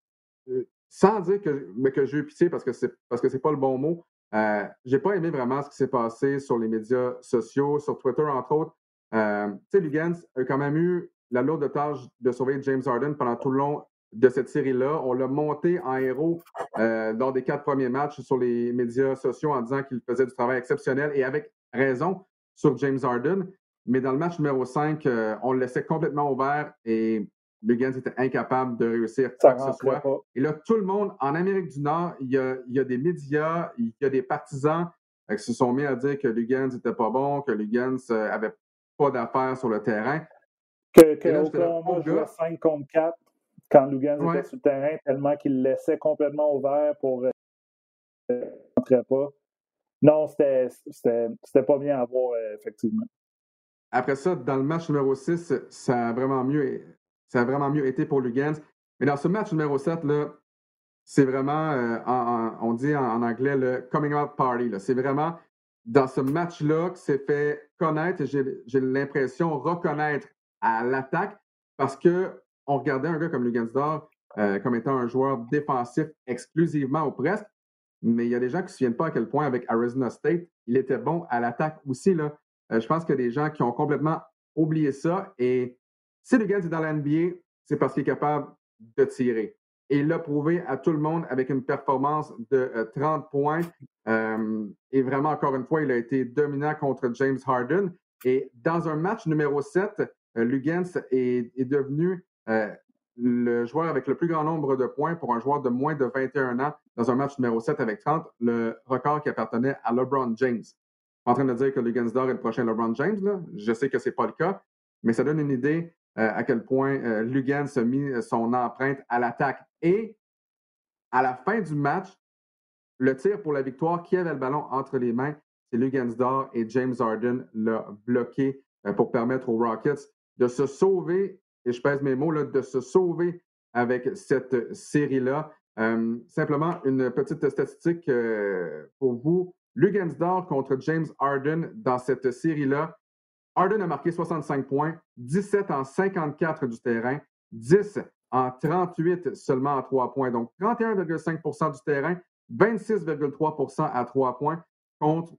Speaker 1: sans dire que, mais que j'ai eu pitié parce que c'est parce pas le bon mot, j'ai pas aimé vraiment ce qui s'est passé sur les médias sociaux, sur Twitter entre autres. tu sais, Lugans a quand même eu la lourde tâche de sauver James Harden pendant tout le long de cette série-là. On l'a monté en héros euh, lors des quatre premiers matchs sur les médias sociaux en disant qu'il faisait du travail exceptionnel et avec raison sur James Harden. Mais dans le match numéro 5, euh, on le laissait complètement ouvert et Lugans était incapable de réussir quoi que ce soit. Et là, tout le monde, en Amérique du Nord, il y a, des médias, il y a des partisans euh, qui se sont mis à dire que Lugans n'était pas bon, que Lugans avait pas d'affaires sur le terrain.
Speaker 2: Que, que Oklahoma jouait 5 contre 4 quand Lugan était sur le terrain, tellement qu'il le laissait complètement ouvert pour euh, rentrer pas. Non, c'était pas bien à voir, euh, effectivement.
Speaker 1: Après ça, dans le match numéro 6, ça a vraiment mieux, ça a vraiment mieux été pour Lugans. Mais dans ce match numéro 7, là, c'est vraiment, euh, on dit en, anglais, le coming out party. C'est vraiment dans ce match-là que s'est fait connaître, j'ai l'impression, reconnaître à l'attaque parce que on regardait un gars comme Lugansdor euh, comme étant un joueur défensif exclusivement ou presque, mais il y a des gens qui ne se souviennent pas à quel point avec Arizona State, il était bon à l'attaque aussi. Là. Euh, je pense qu'il y a des gens qui ont complètement oublié ça. Et si Lugans est dans la NBA, c'est parce qu'il est capable de tirer. Et il l'a prouvé à tout le monde avec une performance de 30 euh, points. et vraiment, encore une fois, il a été dominant contre James Harden. Et dans un match numéro 7, Lugans est, est devenu euh, le joueur avec le plus grand nombre de points pour un joueur de moins de 21 ans dans un match numéro 7 avec 30, le record qui appartenait à LeBron James. en train de dire que Lugansdor est le prochain LeBron James. Je sais que ce n'est pas le cas, mais ça donne une idée euh, à quel point euh, Lugans a mis son empreinte à l'attaque. Et à la fin du match, le tir pour la victoire, qui avait le ballon entre les mains, c'est Lugansdor et James Harden l'a bloqué euh, pour permettre aux Rockets de se sauver, et je pèse mes mots, de se sauver avec cette série-là. simplement une petite statistique pour vous. Lugansdor contre James Harden dans cette série-là. Harden a marqué 65 points, 17 en 54 du terrain, 10 en 38 seulement à 3 points. Donc 31,5% du terrain, 26,3% à 3 points contre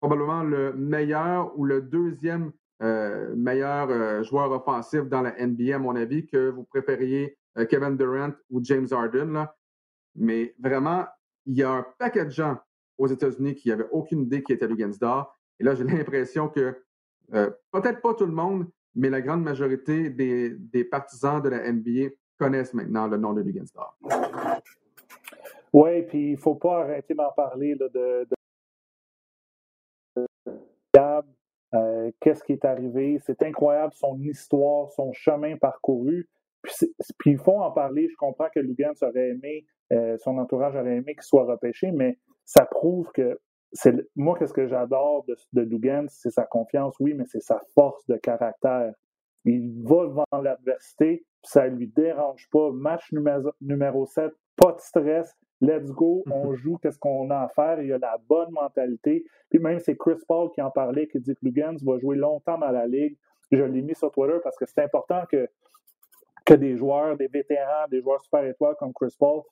Speaker 1: probablement le meilleur ou le deuxième euh, meilleur euh, joueur offensif dans la NBA, à mon avis, que vous préfériez euh, Kevin Durant ou James Harden. Mais vraiment, il y a un paquet de gens aux États-Unis qui n'avaient aucune idée qui était Lugansdor. Et là, j'ai l'impression que peut-être pas tout le monde, mais la grande majorité des, partisans de la NBA connaissent maintenant le nom de Lugansdor.
Speaker 2: Oui, puis il ne faut pas arrêter d'en parler de, de, euh, qu'est-ce qui est arrivé. C'est incroyable son histoire, son chemin parcouru. Puis, il faut en parler. Je comprends que Lugans aurait aimé, euh, son entourage aurait aimé qu'il soit repêché, mais ça prouve que c'est moi, qu'est-ce que j'adore de, de Lugans, c'est sa confiance, oui, mais c'est sa force de caractère. Il va devant l'adversité, ça ne lui dérange pas. Match numéro, numéro 7, pas de stress, let's go, on joue, qu'est-ce qu'on a à faire, il a la bonne mentalité. Puis même, c'est Chris Paul qui en parlait, qui dit que Lugans va jouer longtemps dans la ligue. Je l'ai mis sur Twitter parce que c'est important que, que des joueurs, des vétérans, des joueurs super étoiles comme Chris Paul,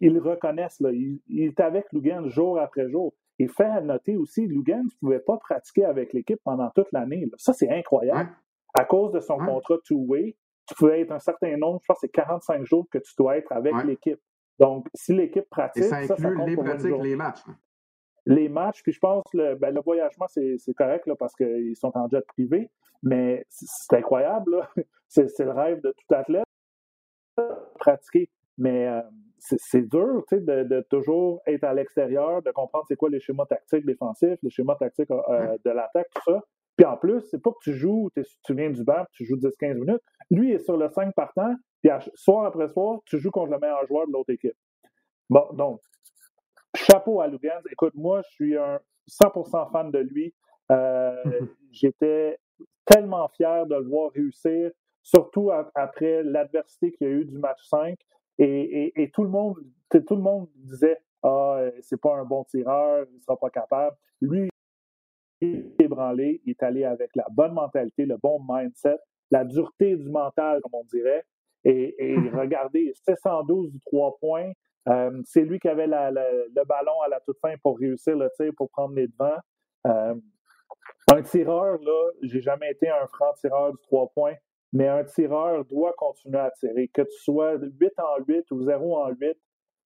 Speaker 2: ils reconnaissent. Là, il, est avec Lugans jour après jour. Et fait à noter aussi, Lugans ne pouvait pas pratiquer avec l'équipe pendant toute l'année. Ça, c'est incroyable. À cause de son contrat two-way, tu pouvais être un certain nombre, je pense que c'est 45 jours que tu dois être avec l'équipe. Donc, si l'équipe pratique. Et
Speaker 1: ça inclut les pratiques, les matchs.
Speaker 2: Les matchs, puis je pense le, ben, le voyagement, c'est correct là, parce qu'ils sont en jet privé, mais c'est incroyable. C'est le rêve de tout athlète pratiquer. Mais euh, c'est dur de, de, toujours être à l'extérieur, de comprendre c'est quoi les schémas tactiques défensifs, les schémas tactiques euh, de l'attaque, tout ça. Puis en plus, c'est pas que tu joues, tu viens du banc, tu joues 10-15 minutes. Lui est sur le 5 partant, puis soir après soir, tu joues contre le meilleur joueur de l'autre équipe. Bon, donc, chapeau à Lugans. Écoute, moi, je suis un 100% fan de lui. Euh, j'étais tellement fier de le voir réussir, surtout après l'adversité qu'il y a eu du match 5. Et, tout le monde, tout le monde disait Ah, c'est pas un bon tireur, il sera pas capable. Lui, il est ébranlé, il est allé avec la bonne mentalité, le bon mindset, la dureté du mental, comme on dirait. Et, regardez, 712 du 3 points. Euh, c'est lui qui avait le ballon à la toute fin pour réussir le tir, pour prendre les devants. Euh, un tireur, là, j'ai jamais été un franc tireur du 3 points, mais un tireur doit continuer à tirer. Que tu sois 8 en 8 ou 0 en 8,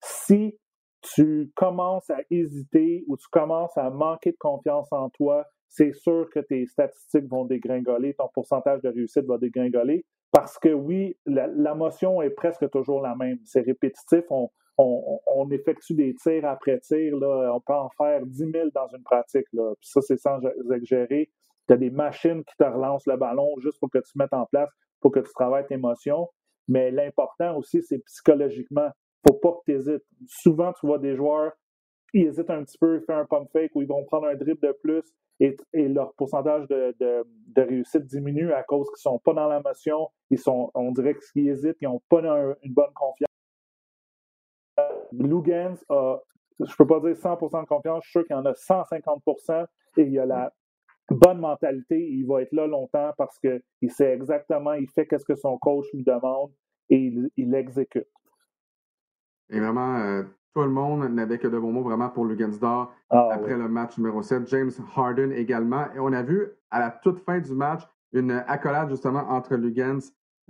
Speaker 2: si tu commences à hésiter ou tu commences à manquer de confiance en toi, c'est sûr que tes statistiques vont dégringoler, ton pourcentage de réussite va dégringoler. Parce que oui, la, motion est presque toujours la même. C'est répétitif. On, effectue des tirs après tirs. Là. On peut en faire 10 000 dans une pratique. Là. ça, c'est sans exagérer. Tu as des machines qui te relancent le ballon juste pour que tu mettes en place, pour que tu travailles tes émotions. Mais l'important aussi, c'est psychologiquement. faut pas que tu hésites. Souvent, tu vois des joueurs, ils hésitent un petit peu, ils font un pump fake ou ils vont prendre un dribble de plus et, leur pourcentage de, réussite diminue à cause qu'ils sont pas dans la motion, ils sont, on dirait qu'ils hésitent, ils n'ont pas une bonne confiance. Lugans a, je peux pas dire 100% de confiance, je suis sûr qu'il y en a 150% et il a la bonne mentalité, il va être là longtemps parce qu'il sait exactement, il fait ce que son coach lui demande et il, il exécute.
Speaker 1: Et vraiment, euh, tout le monde n'avait que de bons mots vraiment pour Lugansdor ah, après le match numéro 7. James Harden également. Et on a vu à la toute fin du match une accolade justement entre Lugans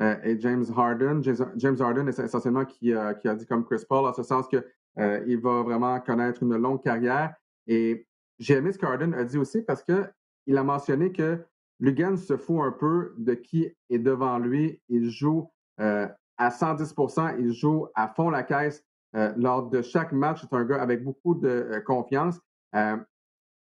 Speaker 1: euh, et James Harden. James, Harden est essentiellement qui, euh, qui, a dit comme Chris Paul, en ce sens qu'il euh, va vraiment connaître une longue carrière. Et j'ai aimé ce qu'Harden a dit aussi parce qu'il a mentionné que Lugans se fout un peu de qui est devant lui. Il joue à 110% il joue à fond la caisse euh, lors de chaque match. C'est un gars avec beaucoup de euh, confiance. Euh,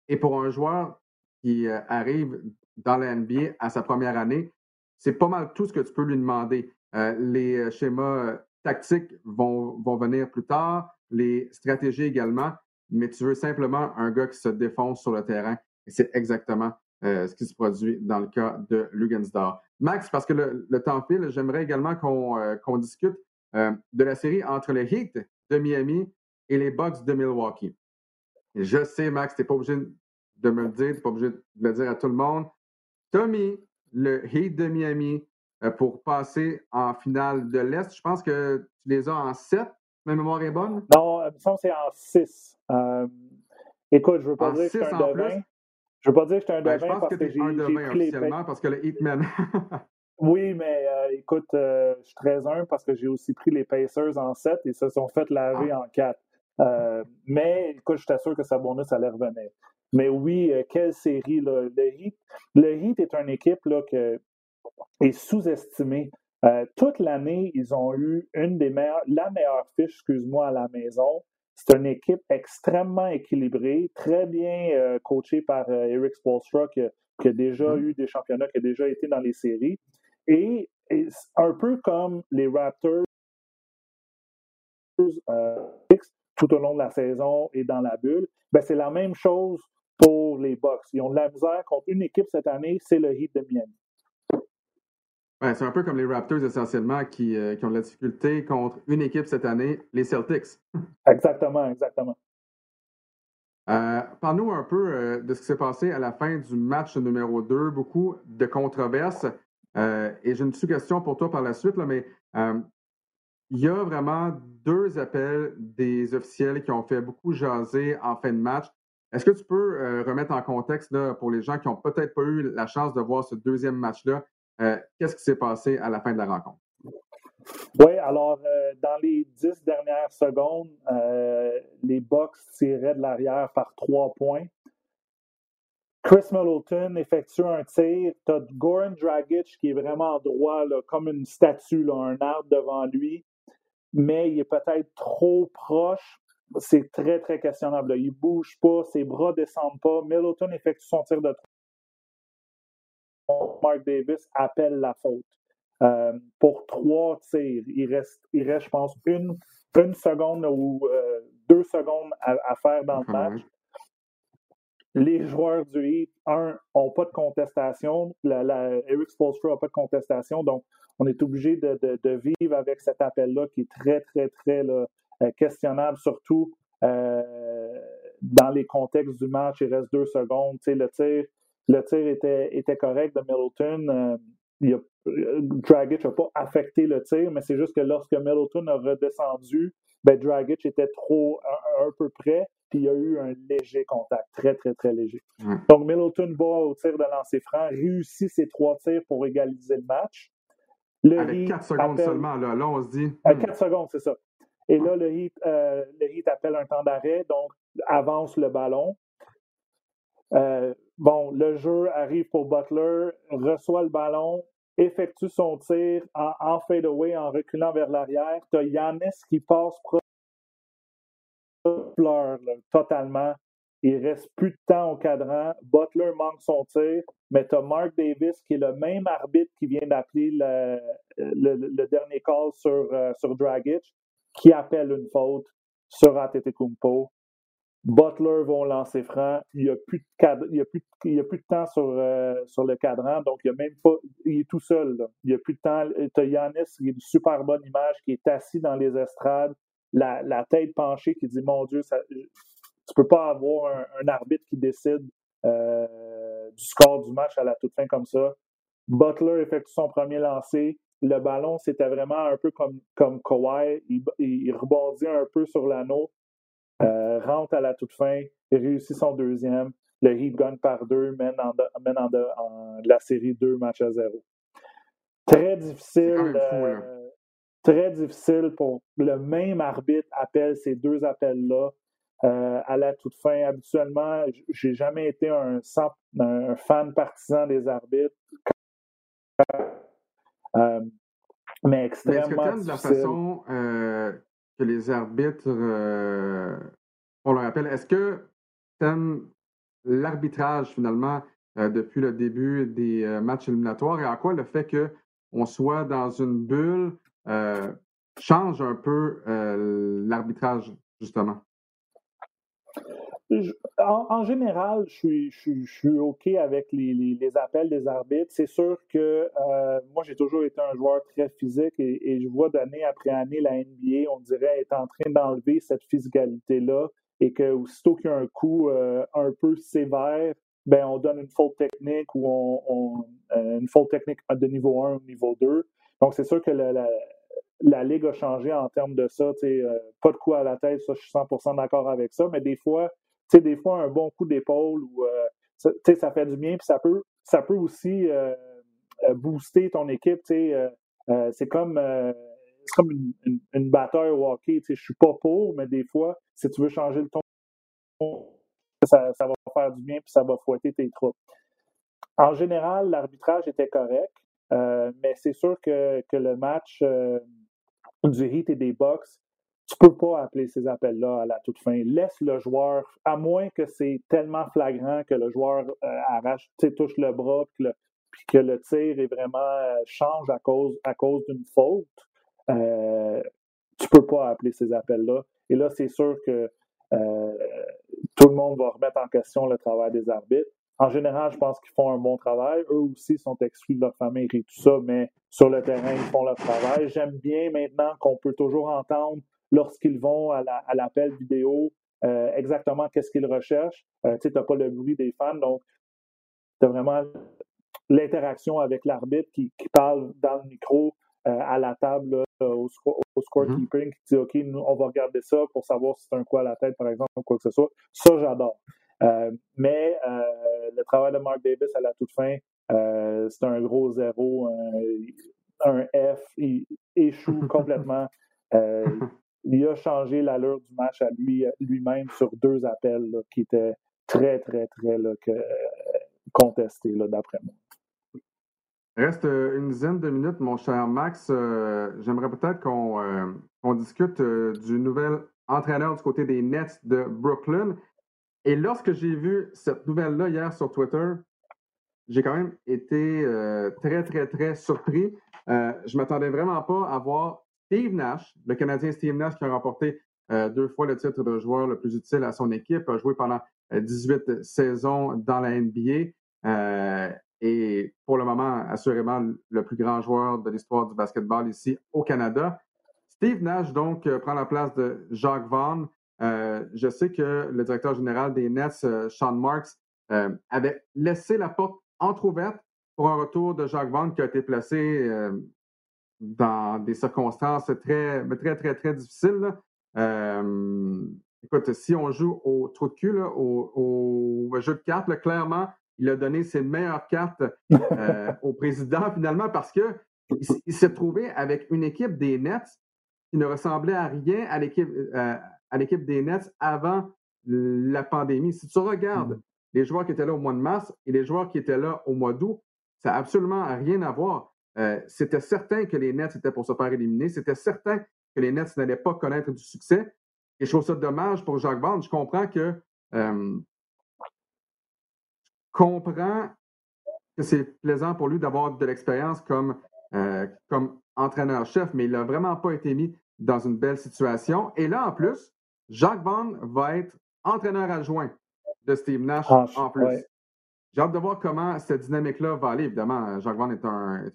Speaker 1: Et pour un joueur qui euh, arrive dans la NBA à sa première année, c'est pas mal tout ce que tu peux lui demander. Euh, les schémas tactiques vont, vont venir plus tard, les stratégies également, mais tu veux simplement un gars qui se défonce sur le terrain. Et c'est exactement ce qui se produit dans le cas de Lugensdorf. Max, parce que le, temps file, j'aimerais également qu'on discute de la série entre les Heat de Miami et les Bucks de Milwaukee. Je sais, Max, tu n'es pas obligé de me le dire, tu n'es pas obligé de le dire à tout le monde. Tommy, le Heat de Miami, euh, pour passer en finale de l'Est. Je pense que tu les as en 7. Ma mémoire est bonne?
Speaker 2: Non, me semble c'est en 6. Euh, écoute, je ne veux pas dire que c'est un devin. Je veux pas dire que c'est un ben, devin
Speaker 1: je pense parce que, que un devin officiellement parce que le Heatman.
Speaker 2: oui, mais euh, écoute, je suis très un parce que j'ai aussi pris les Pacers en 7 et se sont fait laver ah. en 4. Euh, mais écoute, je t'assure que sa bonus allait revenir. Mais oui, euh, quelle série, là. Le Heat, le Heat est une équipe là, qui est sous-estimée. Euh, toute l'année, ils ont eu une des meilleures, la meilleure fiche, excuse-moi, à la maison. C'est une équipe extrêmement équilibrée, très bien coachée par Eric Spolstra, qui, qui, a déjà mm-hmm. eu des championnats, qui a déjà été dans les séries. Et, et un peu comme les Raptors, tout au long de la saison et dans la bulle, ben c'est la même chose pour les Bucks. Ils ont de la misère contre une équipe cette année, c'est le Heat de Miami.
Speaker 1: C'est un peu comme les Raptors essentiellement qui, euh, qui, ont de la difficulté contre une équipe cette année, les Celtics.
Speaker 2: Exactement, exactement.
Speaker 1: Euh, Parle-nous un peu euh, de ce qui s'est passé à la fin du match numéro 2. Beaucoup de controverses. Euh, et j'ai une sous-question pour toi par la suite, là, mais il y a vraiment deux appels des officiels qui ont fait beaucoup jaser en fin de match. Est-ce que tu peux remettre en contexte là, pour les gens qui n'ont peut-être pas eu la chance de voir ce deuxième match-là, euh, qu'est-ce qui s'est passé à la fin de la rencontre?
Speaker 2: Oui, alors euh, dans les dix dernières secondes, les Bucks tiraient de l'arrière par trois points. Chris Middleton effectue un tir. Tu as Goran Dragic qui est vraiment droit, comme une statue, un arbre devant lui mais il est peut-être trop proche. C'est très, très questionnable. Il ne bouge pas, ses bras ne descendent pas. Middleton effectue son tir de trois. Mark Davis appelle la faute. Euh, pour trois tirs, il reste, il reste je pense, une, une seconde ou euh, deux secondes à, faire dans le match. Les joueurs du Heat, un, n'ont pas de contestation. La, Eric Spolstra n'a pas de contestation. Donc, on est obligé de, vivre avec cet appel-là qui est très, très, très euh, questionnable, surtout euh, dans les contextes du match. Il reste deux secondes. le tir, le tir était, était correct de Middleton. Euh, il Dragic n'a pas affecté le tir, mais c'est juste que lorsque Middleton a redescendu, ben, Dragic était trop un, peu près, puis il y a eu un léger contact, très, très, très léger. Donc, Middleton va au tir de lancer franc, réussit ses trois tirs pour égaliser le match.
Speaker 1: Avec 4 secondes seulement, là. là, on se dit.
Speaker 2: À 4 secondes, c'est ça. Et là, le Heat, euh, le Heat appelle un temps d'arrêt, donc avance le ballon. Euh, bon, le jeu arrive pour Butler, reçoit le ballon, effectue son tir en, en fadeaway, en reculant vers l'arrière. Tu as Yanis qui passe pleure totalement. Il reste plus de temps au cadran. Butler manque son tir, mais tu as Mark Davis qui est le même arbitre qui vient d'appeler le, dernier call sur, euh, sur Dragic, qui appelle une faute sur Kumpo. Butler va lancer franc. Il n'y a, plus de il y a, il y temps sur, euh, sur le cadran, donc il, a même pas, il est tout seul. Il n'y a plus de temps. Tu Yanis, qui est une super bonne image, qui est assis dans les estrades, la, tête penchée, qui dit Mon Dieu, tu peux pas avoir un, arbitre qui décide euh, du score du match à la toute fin comme ça. Butler effectue son premier lancer. Le ballon, c'était vraiment un peu comme, comme Kawhi. Il, rebondit un peu sur l'anneau, euh, rentre à la toute fin, réussit son deuxième. Le Heat gagne par deux, mène en, mène en, la série 2, match à zéro. Très difficile. Euh, très difficile pour le même arbitre appelle ces deux appels-là. Euh, à la toute fin. Habituellement, j'ai jamais été un, fan partisan des arbitres. Mais extrêmement
Speaker 1: Est-ce que de la façon que les arbitres, on leur appelle, est-ce que l'arbitrage finalement depuis le début des matchs éliminatoires? Et à quoi le fait qu'on soit dans une bulle change un peu l'arbitrage, justement?
Speaker 2: En, général, je suis, je, suis, OK avec les, appels des arbitres. C'est sûr que euh, moi, j'ai toujours été un joueur très physique et, je vois d'année après année la NBA, on dirait, est en train d'enlever cette physicalité-là et que aussitôt qu'il y a un coup euh, un peu sévère, ben, on donne une faute technique ou on, euh, une faute technique de niveau 1 ou niveau 2. Donc, c'est sûr que la, la, Ligue a changé en termes de ça. pas de coup à la tête, ça, je suis 100% d'accord avec ça, mais des fois, sais, des fois, un bon coup d'épaule ou euh, ça, ça fait du bien, puis ça peut, ça peut aussi euh, euh, booster ton équipe. c'est comme, comme une, une, au hockey. Je suis pas pour, mais des fois, si tu veux changer le ton, ça, ça va faire du bien puis ça va fouetter tes troupes. En général, l'arbitrage était correct, mais c'est sûr que, que, le match du Heat et des Bucks, tu peux pas appeler ces appels-là à la toute fin. Laisse le joueur, à moins que c'est tellement flagrant que le joueur euh, arrache, touche le bras, puis, que le tir est vraiment euh, change à cause, à cause d'une faute. Euh, tu peux pas appeler ces appels-là. Et là, c'est sûr que euh, tout le monde va remettre en question le travail des arbitres. En général, je pense qu'ils font un bon travail. Eux aussi sont exclus de leur famille et tout ça, mais sur le terrain, ils font leur travail. J'aime bien maintenant qu'on peut toujours entendre lorsqu'ils vont à l'appel vidéo, euh, exactement qu'est-ce qu'ils recherchent. Euh, tu n'as pas le bruit des fans, donc tu as vraiment l'interaction avec l'arbitre qui, parle dans le micro euh, à la table au, au scorekeeping, mm-hmm. qui dit OK, nous, on va regarder ça pour savoir si c'est un coup à la tête, par exemple, ou quoi que ce soit. Ça, j'adore. mais le travail de Mark Davis à la toute fin, c'est un gros zéro, un, F, il échoue complètement il a changé l'allure du match à lui, lui-même sur deux appels qui étaient très, très, très que, contestés, d'après moi.
Speaker 1: Reste euh, une dizaine de minutes, mon cher Max. Euh, j'aimerais peut-être qu'on euh, discute du nouvel entraîneur du côté des Nets de Brooklyn. Et lorsque j'ai vu cette nouvelle-là hier sur Twitter, j'ai quand même été très, très, très surpris. je ne m'attendais vraiment pas à voir Steve Nash, le Canadien Steve Nash qui a remporté euh, deux fois le titre de joueur le plus utile à son équipe, a joué pendant 18 euh, saisons dans la NBA euh, et pour le moment, assurément, le plus grand joueur de l'histoire du basketball ici au Canada. Steve Nash, donc, prend la place de Jacques Vaughn. je sais que le directeur général des Nets, Sean Marks, avait laissé la porte entrouverte pour un retour de Jacques Vaughn qui a été placé dans des circonstances très, très, très, très difficiles. Euh, écoute, si on joue au trou de cul, au, jeu de cartes, clairement, il a donné ses meilleures cartes euh, au président finalement parce qu'il il, s'est trouvé avec une équipe des Nets qui ne ressemblait à rien à l'équipe euh, à l'équipe des Nets avant la pandémie. Si tu regardes mm. les joueurs qui étaient là au mois de mars et les joueurs qui étaient là au mois d'août, ça n'a absolument rien à voir. Euh, c'était certain que les Nets étaient pour se faire éliminer. C'était certain que les Nets n'allaient pas connaître du succès. Et je trouve ça dommage pour Jacques Bond. Je comprends que euh, comprends que c'est plaisant pour lui d'avoir de l'expérience comme, euh, comme entraîneur-chef, mais il n'a vraiment pas été mis dans une belle situation. Et là, en plus, Jacques Bond va être entraîneur adjoint de Steve Nash en plus. J'ai hâte de voir comment cette dynamique-là va aller. Évidemment, Jacques Vaughan est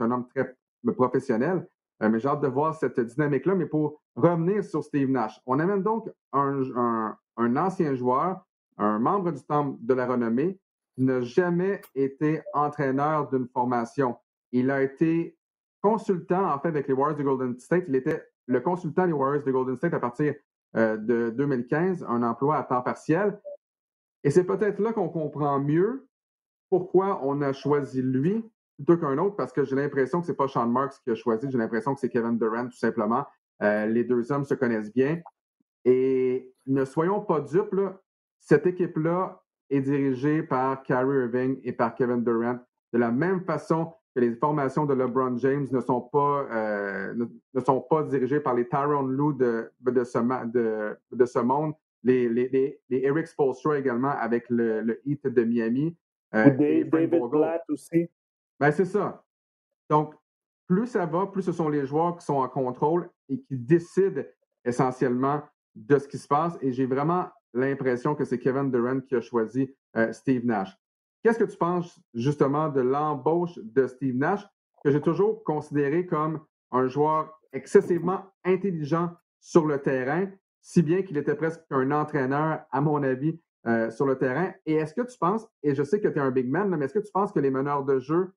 Speaker 1: un, homme très professionnel, euh, mais j'ai hâte de voir cette dynamique-là. Mais pour revenir sur Steve Nash, on amène donc un, un, ancien joueur, un membre du temple de la renommée, qui n'a jamais été entraîneur d'une formation. Il a été consultant, en fait, avec les Warriors de Golden State. Il était le consultant des Warriors de Golden State à partir euh, de 2015, un emploi à temps partiel. Et c'est peut-être là qu'on comprend mieux pourquoi on a choisi lui plutôt qu'un autre, parce que j'ai l'impression que c'est pas Sean Marks qui a choisi, j'ai l'impression que c'est Kevin Durant, tout simplement. Euh, les deux hommes se connaissent bien. Et ne soyons pas dupes, cette équipe-là est dirigée par Kyrie Irving et par Kevin Durant de la même façon que les formations de LeBron James ne sont pas, euh, ne, sont pas dirigées par les Tyrone Lou de, de, ce, de, de ce monde les, les, les, Eric Spolstra également avec le, le Heat de Miami.
Speaker 2: David Blatt aussi.
Speaker 1: Ben, c'est ça. Donc, plus ça va, plus ce sont les joueurs qui sont en contrôle et qui décident essentiellement de ce qui se passe. Et j'ai vraiment l'impression que c'est Kevin Durant qui a choisi euh, Steve Nash. Qu'est-ce que tu penses justement de l'embauche de Steve Nash, que j'ai toujours considéré comme un joueur excessivement intelligent sur le terrain, si bien qu'il était presque un entraîneur, à mon avis, euh, sur le terrain. Et est-ce que tu penses, et je sais que tu es un big man, mais est-ce que tu penses que les meneurs de jeu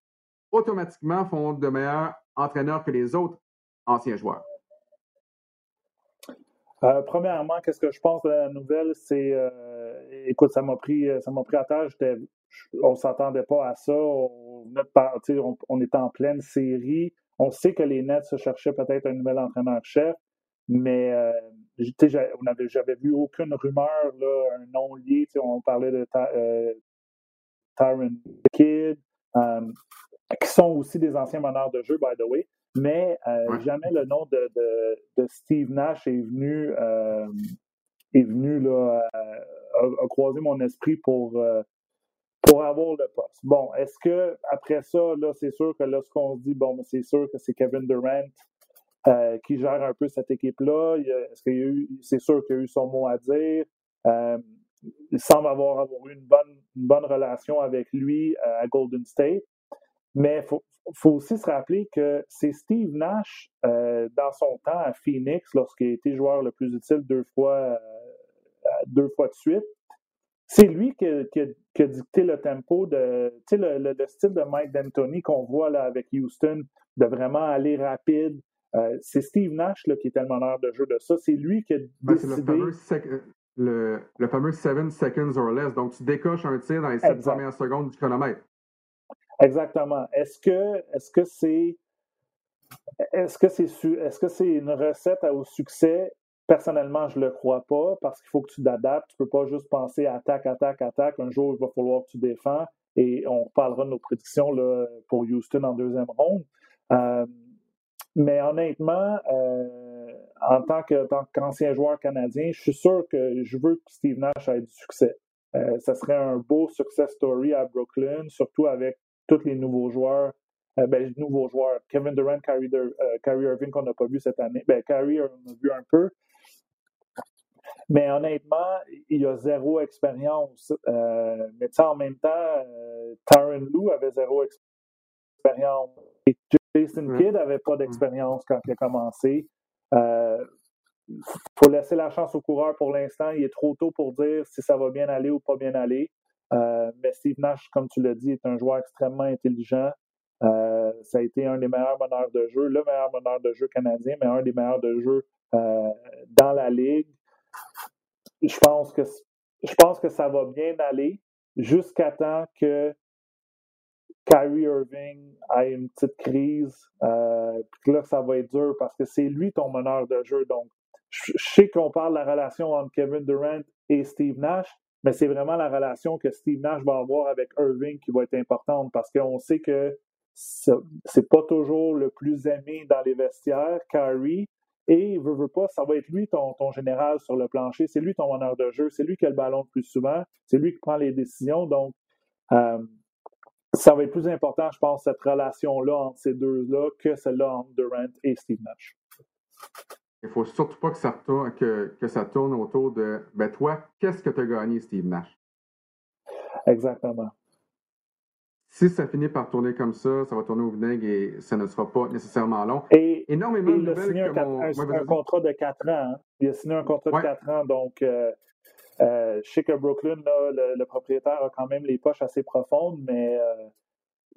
Speaker 1: automatiquement font de meilleurs entraîneurs que les autres anciens joueurs?
Speaker 2: Euh, premièrement, qu'est-ce que je pense de la nouvelle, c'est, euh, écoute, ça m'a pris, ça m'a pris à terre. on s'attendait pas à ça. On, on, on, était en pleine série. On sait que les Nets se cherchaient peut-être un nouvel entraîneur-chef, mais j'avais vu aucune rumeur, là, un nom lié. On parlait de euh, Tyron Kidd, qui sont aussi des anciens meneurs de jeu, by the way. Mais euh, jamais le nom de, de, Steve Nash est venu, euh, est venu là, euh, a, croisé mon esprit pour, pour avoir le poste. Bon, est-ce que après ça, là, c'est sûr que là, ce qu'on se dit, bon, c'est sûr que c'est Kevin Durant qui gère un peu cette équipe-là. C'est sûr qu'il a eu son mot à dire. il semble avoir, avoir eu une bonne, bonne relation avec lui à Golden State. Mais il faut, faut, aussi se rappeler que c'est Steve Nash, euh, dans son temps à Phoenix, lorsqu'il a été joueur le plus utile deux fois, euh, deux fois de suite, c'est lui qui a, qui, dicté le tempo de, le, le, le, style de Mike D'Antoni qu'on voit là avec Houston, de vraiment aller rapide. Euh, c'est Steve Nash là, qui est tellement meneur de jeu de ça. C'est lui qui a ben, décidé...
Speaker 1: le, le, fameux 7 seconds or less. Donc, tu décoches un tir dans les 7 premières secondes du chronomètre.
Speaker 2: Exactement. Est-ce que est-ce que c'est est-ce que c'est est-ce que c'est une recette au succès? Personnellement, je ne le crois pas parce qu'il faut que tu t'adaptes. Tu ne peux pas juste penser attaque, attaque, attaque. Un jour, il va falloir que tu défends et on parlera de nos prédictions là, pour Houston en deuxième ronde. Euh, mais honnêtement, euh, en tant qu'ancien joueur canadien, je suis sûr que je veux que Steve Nash ait du succès. Euh, ça serait un beau success story à Brooklyn, surtout avec tous les nouveaux joueurs. Euh, ben, nouveaux joueurs. Kevin Durant, Kyrie, Irving qu'on n'a pas vu cette année. Ben, Kyrie, on a vu un peu. Mais honnêtement, il a zéro expérience. Euh, mais en même temps, euh, Tyron Lou avait zéro expérience. Jason Kidd n'avait pas d'expérience quand il a commencé. Il faut laisser la chance au coureur pour l'instant. Il est trop tôt pour dire si ça va bien aller ou pas bien aller. Euh, mais Steve Nash, comme tu l'as dit, est un joueur extrêmement intelligent. Euh, ça a été un des meilleurs meneurs de jeu, le meilleur meneur de jeu canadien, mais un des meilleurs de jeu euh, dans la ligue. Je pense que je pense que ça va bien aller jusqu'à temps que Kyrie Irving a une petite crise. Euh, puis là, ça va être dur parce que c'est lui ton meneur de jeu. Donc, je sais qu'on parle de la relation entre Kevin Durant et Steve Nash, mais c'est vraiment la relation que Steve Nash va avoir avec Irving qui va être importante parce qu'on sait que c'est pas toujours le plus aimé dans les vestiaires, Kyrie. Et veut, veut pas, ça va être lui ton, général sur le plancher, c'est lui ton honneur de jeu, c'est lui qui a le ballon le plus souvent, c'est lui qui prend les décisions. Donc, euh, ça va être plus important, je pense, cette relation-là entre ces deux-là que celle-là entre Durant et Steve Nash.
Speaker 1: Il ne faut surtout pas que ça, tourne, que, que ça tourne autour de ben toi, qu'est-ce que tu as gagné, Steve Nash?
Speaker 2: Exactement.
Speaker 1: Si ça finit par tourner comme ça, ça va tourner au vinaigre et ça ne sera pas nécessairement long.
Speaker 2: Et, Énormément de. Il a signé un, contrat de 4 ans. Hein. Il a signé un contrat de 4 ans. Donc, euh, euh, je sais que Brooklyn, là, le, propriétaire a quand même les poches assez profondes, mais euh,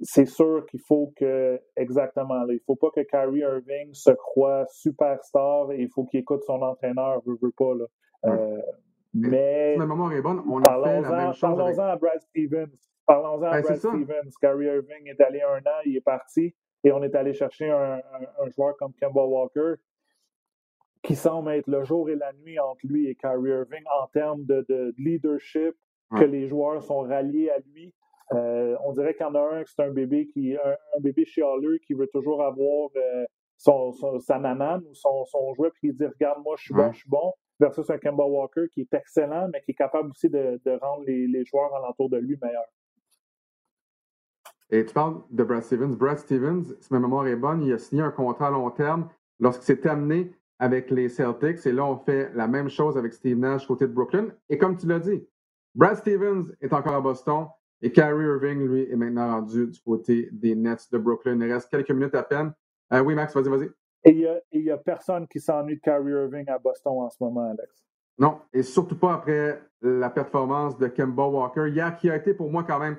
Speaker 2: c'est sûr qu'il faut que, exactement, là, il faut pas que Kyrie Irving se croie superstar et il faut qu'il écoute son entraîneur, veut, veut pas. Là. Euh, mais. Parlons-en à Brad Stevens. Parlons-en à ben, Brad Stevens. Kyrie Irving est allé un an, il est parti et on est allé chercher un, un, joueur comme Kemba Walker qui semble être le jour et la nuit entre lui et Kyrie Irving en termes de, de leadership, que les joueurs sont ralliés à lui. Euh, on dirait qu'il y en a un, c'est un bébé qui un, bébé chialeux qui veut toujours avoir euh, son, sa nanane ou son, son jouet, puis il dit Regarde, moi, je suis bon, je suis bon. versus un Kemba Walker qui est excellent, mais qui est capable aussi de, rendre les, les, joueurs alentour de lui meilleurs.
Speaker 1: Et tu parles de Brad Stevens. Brad Stevens, si ma mémoire est bonne, il a signé un contrat à long terme lorsqu'il s'est amené avec les Celtics. Et là, on fait la même chose avec Steve Nash côté de Brooklyn. Et comme tu l'as dit, Brad Stevens est encore à Boston et Kyrie Irving, lui, est maintenant rendu du côté des Nets de Brooklyn. Il reste quelques minutes à peine. Euh, oui, Max, vas-y, vas-y.
Speaker 2: Et il n'y a, personne qui s'ennuie de Kyrie Irving à Boston en ce moment, Alex.
Speaker 1: Non, et surtout pas après la performance de Kemba Walker hier, qui a été pour moi quand même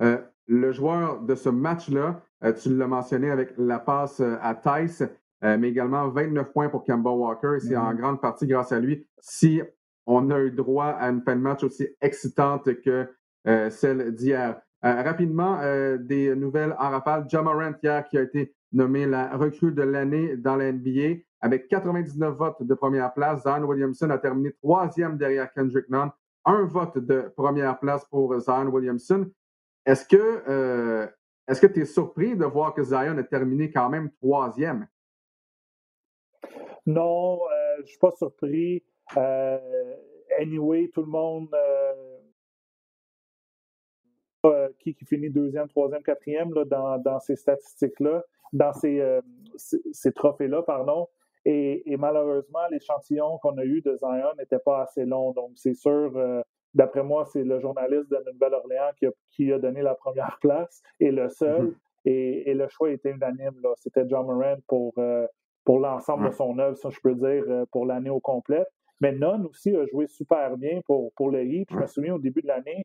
Speaker 1: euh, le joueur de ce match-là. Euh, tu l'as mentionné avec la passe à Tice, mais également 29 points pour Kemba Walker. Et c'est en mm-hmm. grande partie grâce à lui si on a eu droit à une fin de match aussi excitante que celle d'hier. rapidement, des nouvelles en rafale. Jamorant hier qui a été nommé la recrue de l'année dans la NBA. Avec 99 votes de première place, Zion Williamson a terminé troisième derrière Kendrick Nunn. Un vote de première place pour Zion Williamson. Est-ce que euh, est-ce que tu es surpris de voir que Zion a terminé quand même troisième?
Speaker 2: Non, euh, je ne suis pas surpris. Euh, anyway, tout le monde qui, qui finit deuxième, troisième, quatrième là, dans, dans ces statistiques-là dans euh, ces, ces, trophées-là, pardon. Et, malheureusement, l'échantillon qu'on a eu de Zion n'était pas assez long. Donc, c'est sûr, euh, d'après moi, c'est le journaliste de Nouvelle-Orléans qui a, qui a, donné la première place et le seul. Mm-hmm. et, le choix était unanime. C'était John Moran pour, euh, pour l'ensemble de son œuvre, ça je peux dire, pour l'année au complet. Mais Non aussi a joué super bien pour, pour le Heat. Je me souviens au début de l'année,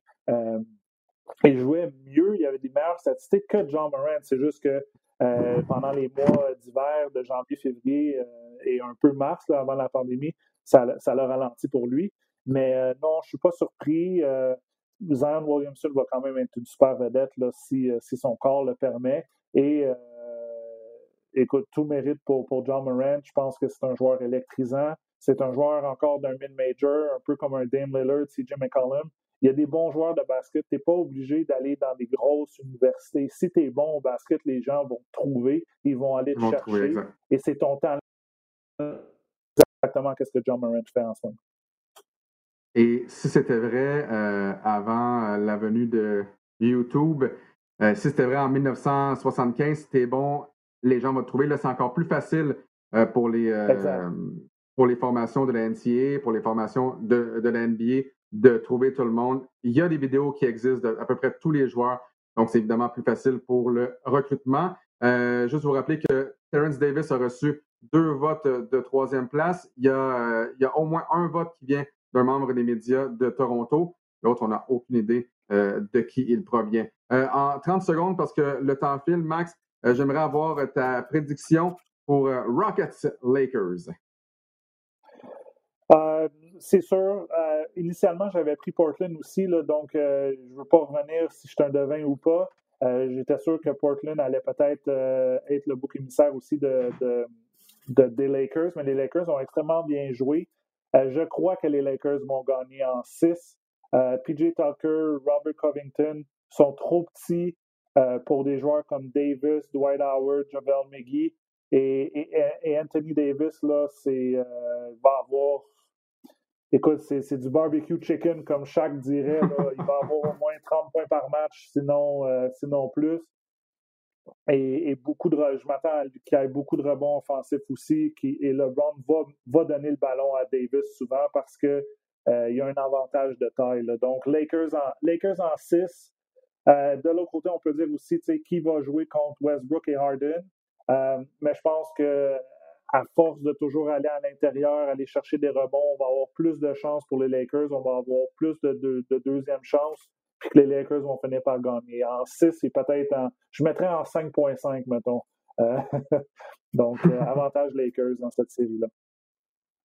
Speaker 2: il jouait mieux, il y avait des meilleures statistiques que John Moran. C'est juste que euh, pendant les mois d'hiver de janvier, février euh, et un peu mars avant la pandémie, ça, ça l'a ralenti pour lui. Mais euh, non, je ne suis pas surpris. Zion Williamson va quand même être une super vedette là, si, si son corps le permet. Et écoute, tout mérite pour, pour John Moran. Je pense que c'est un joueur électrisant. C'est un joueur encore d'un mid-major, un peu comme un Dame Lillard, CJ McCollum il y a des bons joueurs de basket. Tu n'es pas obligé d'aller dans des grosses universités. Si tu es bon au basket, les gens vont te trouver, ils vont aller te chercher. et c'est ton talent. Exactement ce que John Moran fait en ce moment.
Speaker 1: Et si c'était vrai euh, avant euh, la venue de YouTube, euh, si c'était vrai en 1975, si tu es bon, les gens vont te trouver. Là, c'est encore plus facile pour, les, pour les formations de la NCA, pour les formations de, de la NBA de trouver tout le monde. Il y a des vidéos qui existent d'à peu près tous les joueurs, donc c'est évidemment plus facile pour le recrutement. Euh, juste vous rappeler que Terence Davis a reçu deux votes de troisième place. Il y, a, euh, il y a au moins un vote qui vient d'un membre des médias de Toronto. L'autre, on n'a aucune idée euh, de qui il provient. en 30 secondes, parce que le temps file, Max, j'aimerais avoir ta prédiction pour Rockets Lakers
Speaker 2: c'est sûr. Euh, initialement, j'avais pris Portland aussi, donc euh, je ne veux pas revenir si je suis un devin ou pas. Euh, j'étais sûr que Portland allait peut-être être le bouc émissaire aussi de, des Lakers, mais les Lakers ont extrêmement bien joué. je crois que les Lakers vont gagner en 6. PJ Tucker, Robert Covington sont trop petits pour des joueurs comme Davis, Dwight Howard, Javel McGee. Et, Anthony Davis, là, c'est va avoir Écoute, c'est du barbecue chicken, comme chaque dirait. Il va avoir au moins 30 points par match, sinon, euh, sinon plus. Et, beaucoup de, je m'attends à qu'il y ait beaucoup de rebonds offensifs aussi. Et LeBron va, va donner le ballon à Davis souvent parce qu'il euh, y a un avantage de taille. Donc, Lakers en, Lakers en 6. Euh, de l'autre côté, on peut dire aussi qui va jouer contre Westbrook et Harden. mais je pense que à force de toujours aller à l'intérieur, aller chercher des rebonds, on va avoir plus de chances pour les Lakers, on va avoir plus de, deuxième chance, puis que les Lakers vont finir par gagner. En 6, c'est peut-être en. Je mettrais en 5.5, mettons. Euh, donc, euh, avantage Lakers dans cette série-là.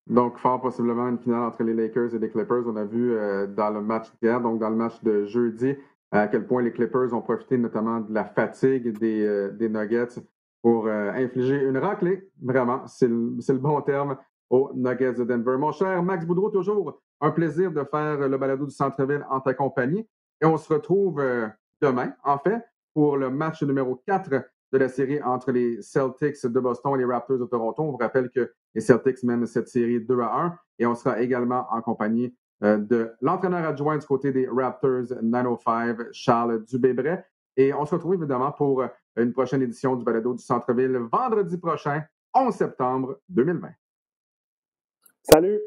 Speaker 1: Donc, fort possiblement une finale entre les Lakers et les Clippers. On a vu euh, dans le match d'hier, donc dans le match de jeudi, à quel point les Clippers ont profité notamment de la fatigue des, des Nuggets pour euh, infliger une raclée. Vraiment, c'est le, bon terme aux Nuggets de Denver. Mon cher Max Boudreau, toujours un plaisir de faire le balado du centre-ville en ta compagnie. Et on se retrouve euh, demain, en fait, pour le match numéro 4 de la série entre les Celtics de Boston et les Raptors de Toronto. On vous rappelle que Les Celtics mènent cette série 2 à 1 et on sera également en compagnie euh, de l'entraîneur adjoint du côté des Raptors 905, Charles Dubébret. Et on se retrouve évidemment pour euh, une prochaine édition du balado du Centre-Ville vendredi prochain, 11 septembre 2020.
Speaker 2: Salut!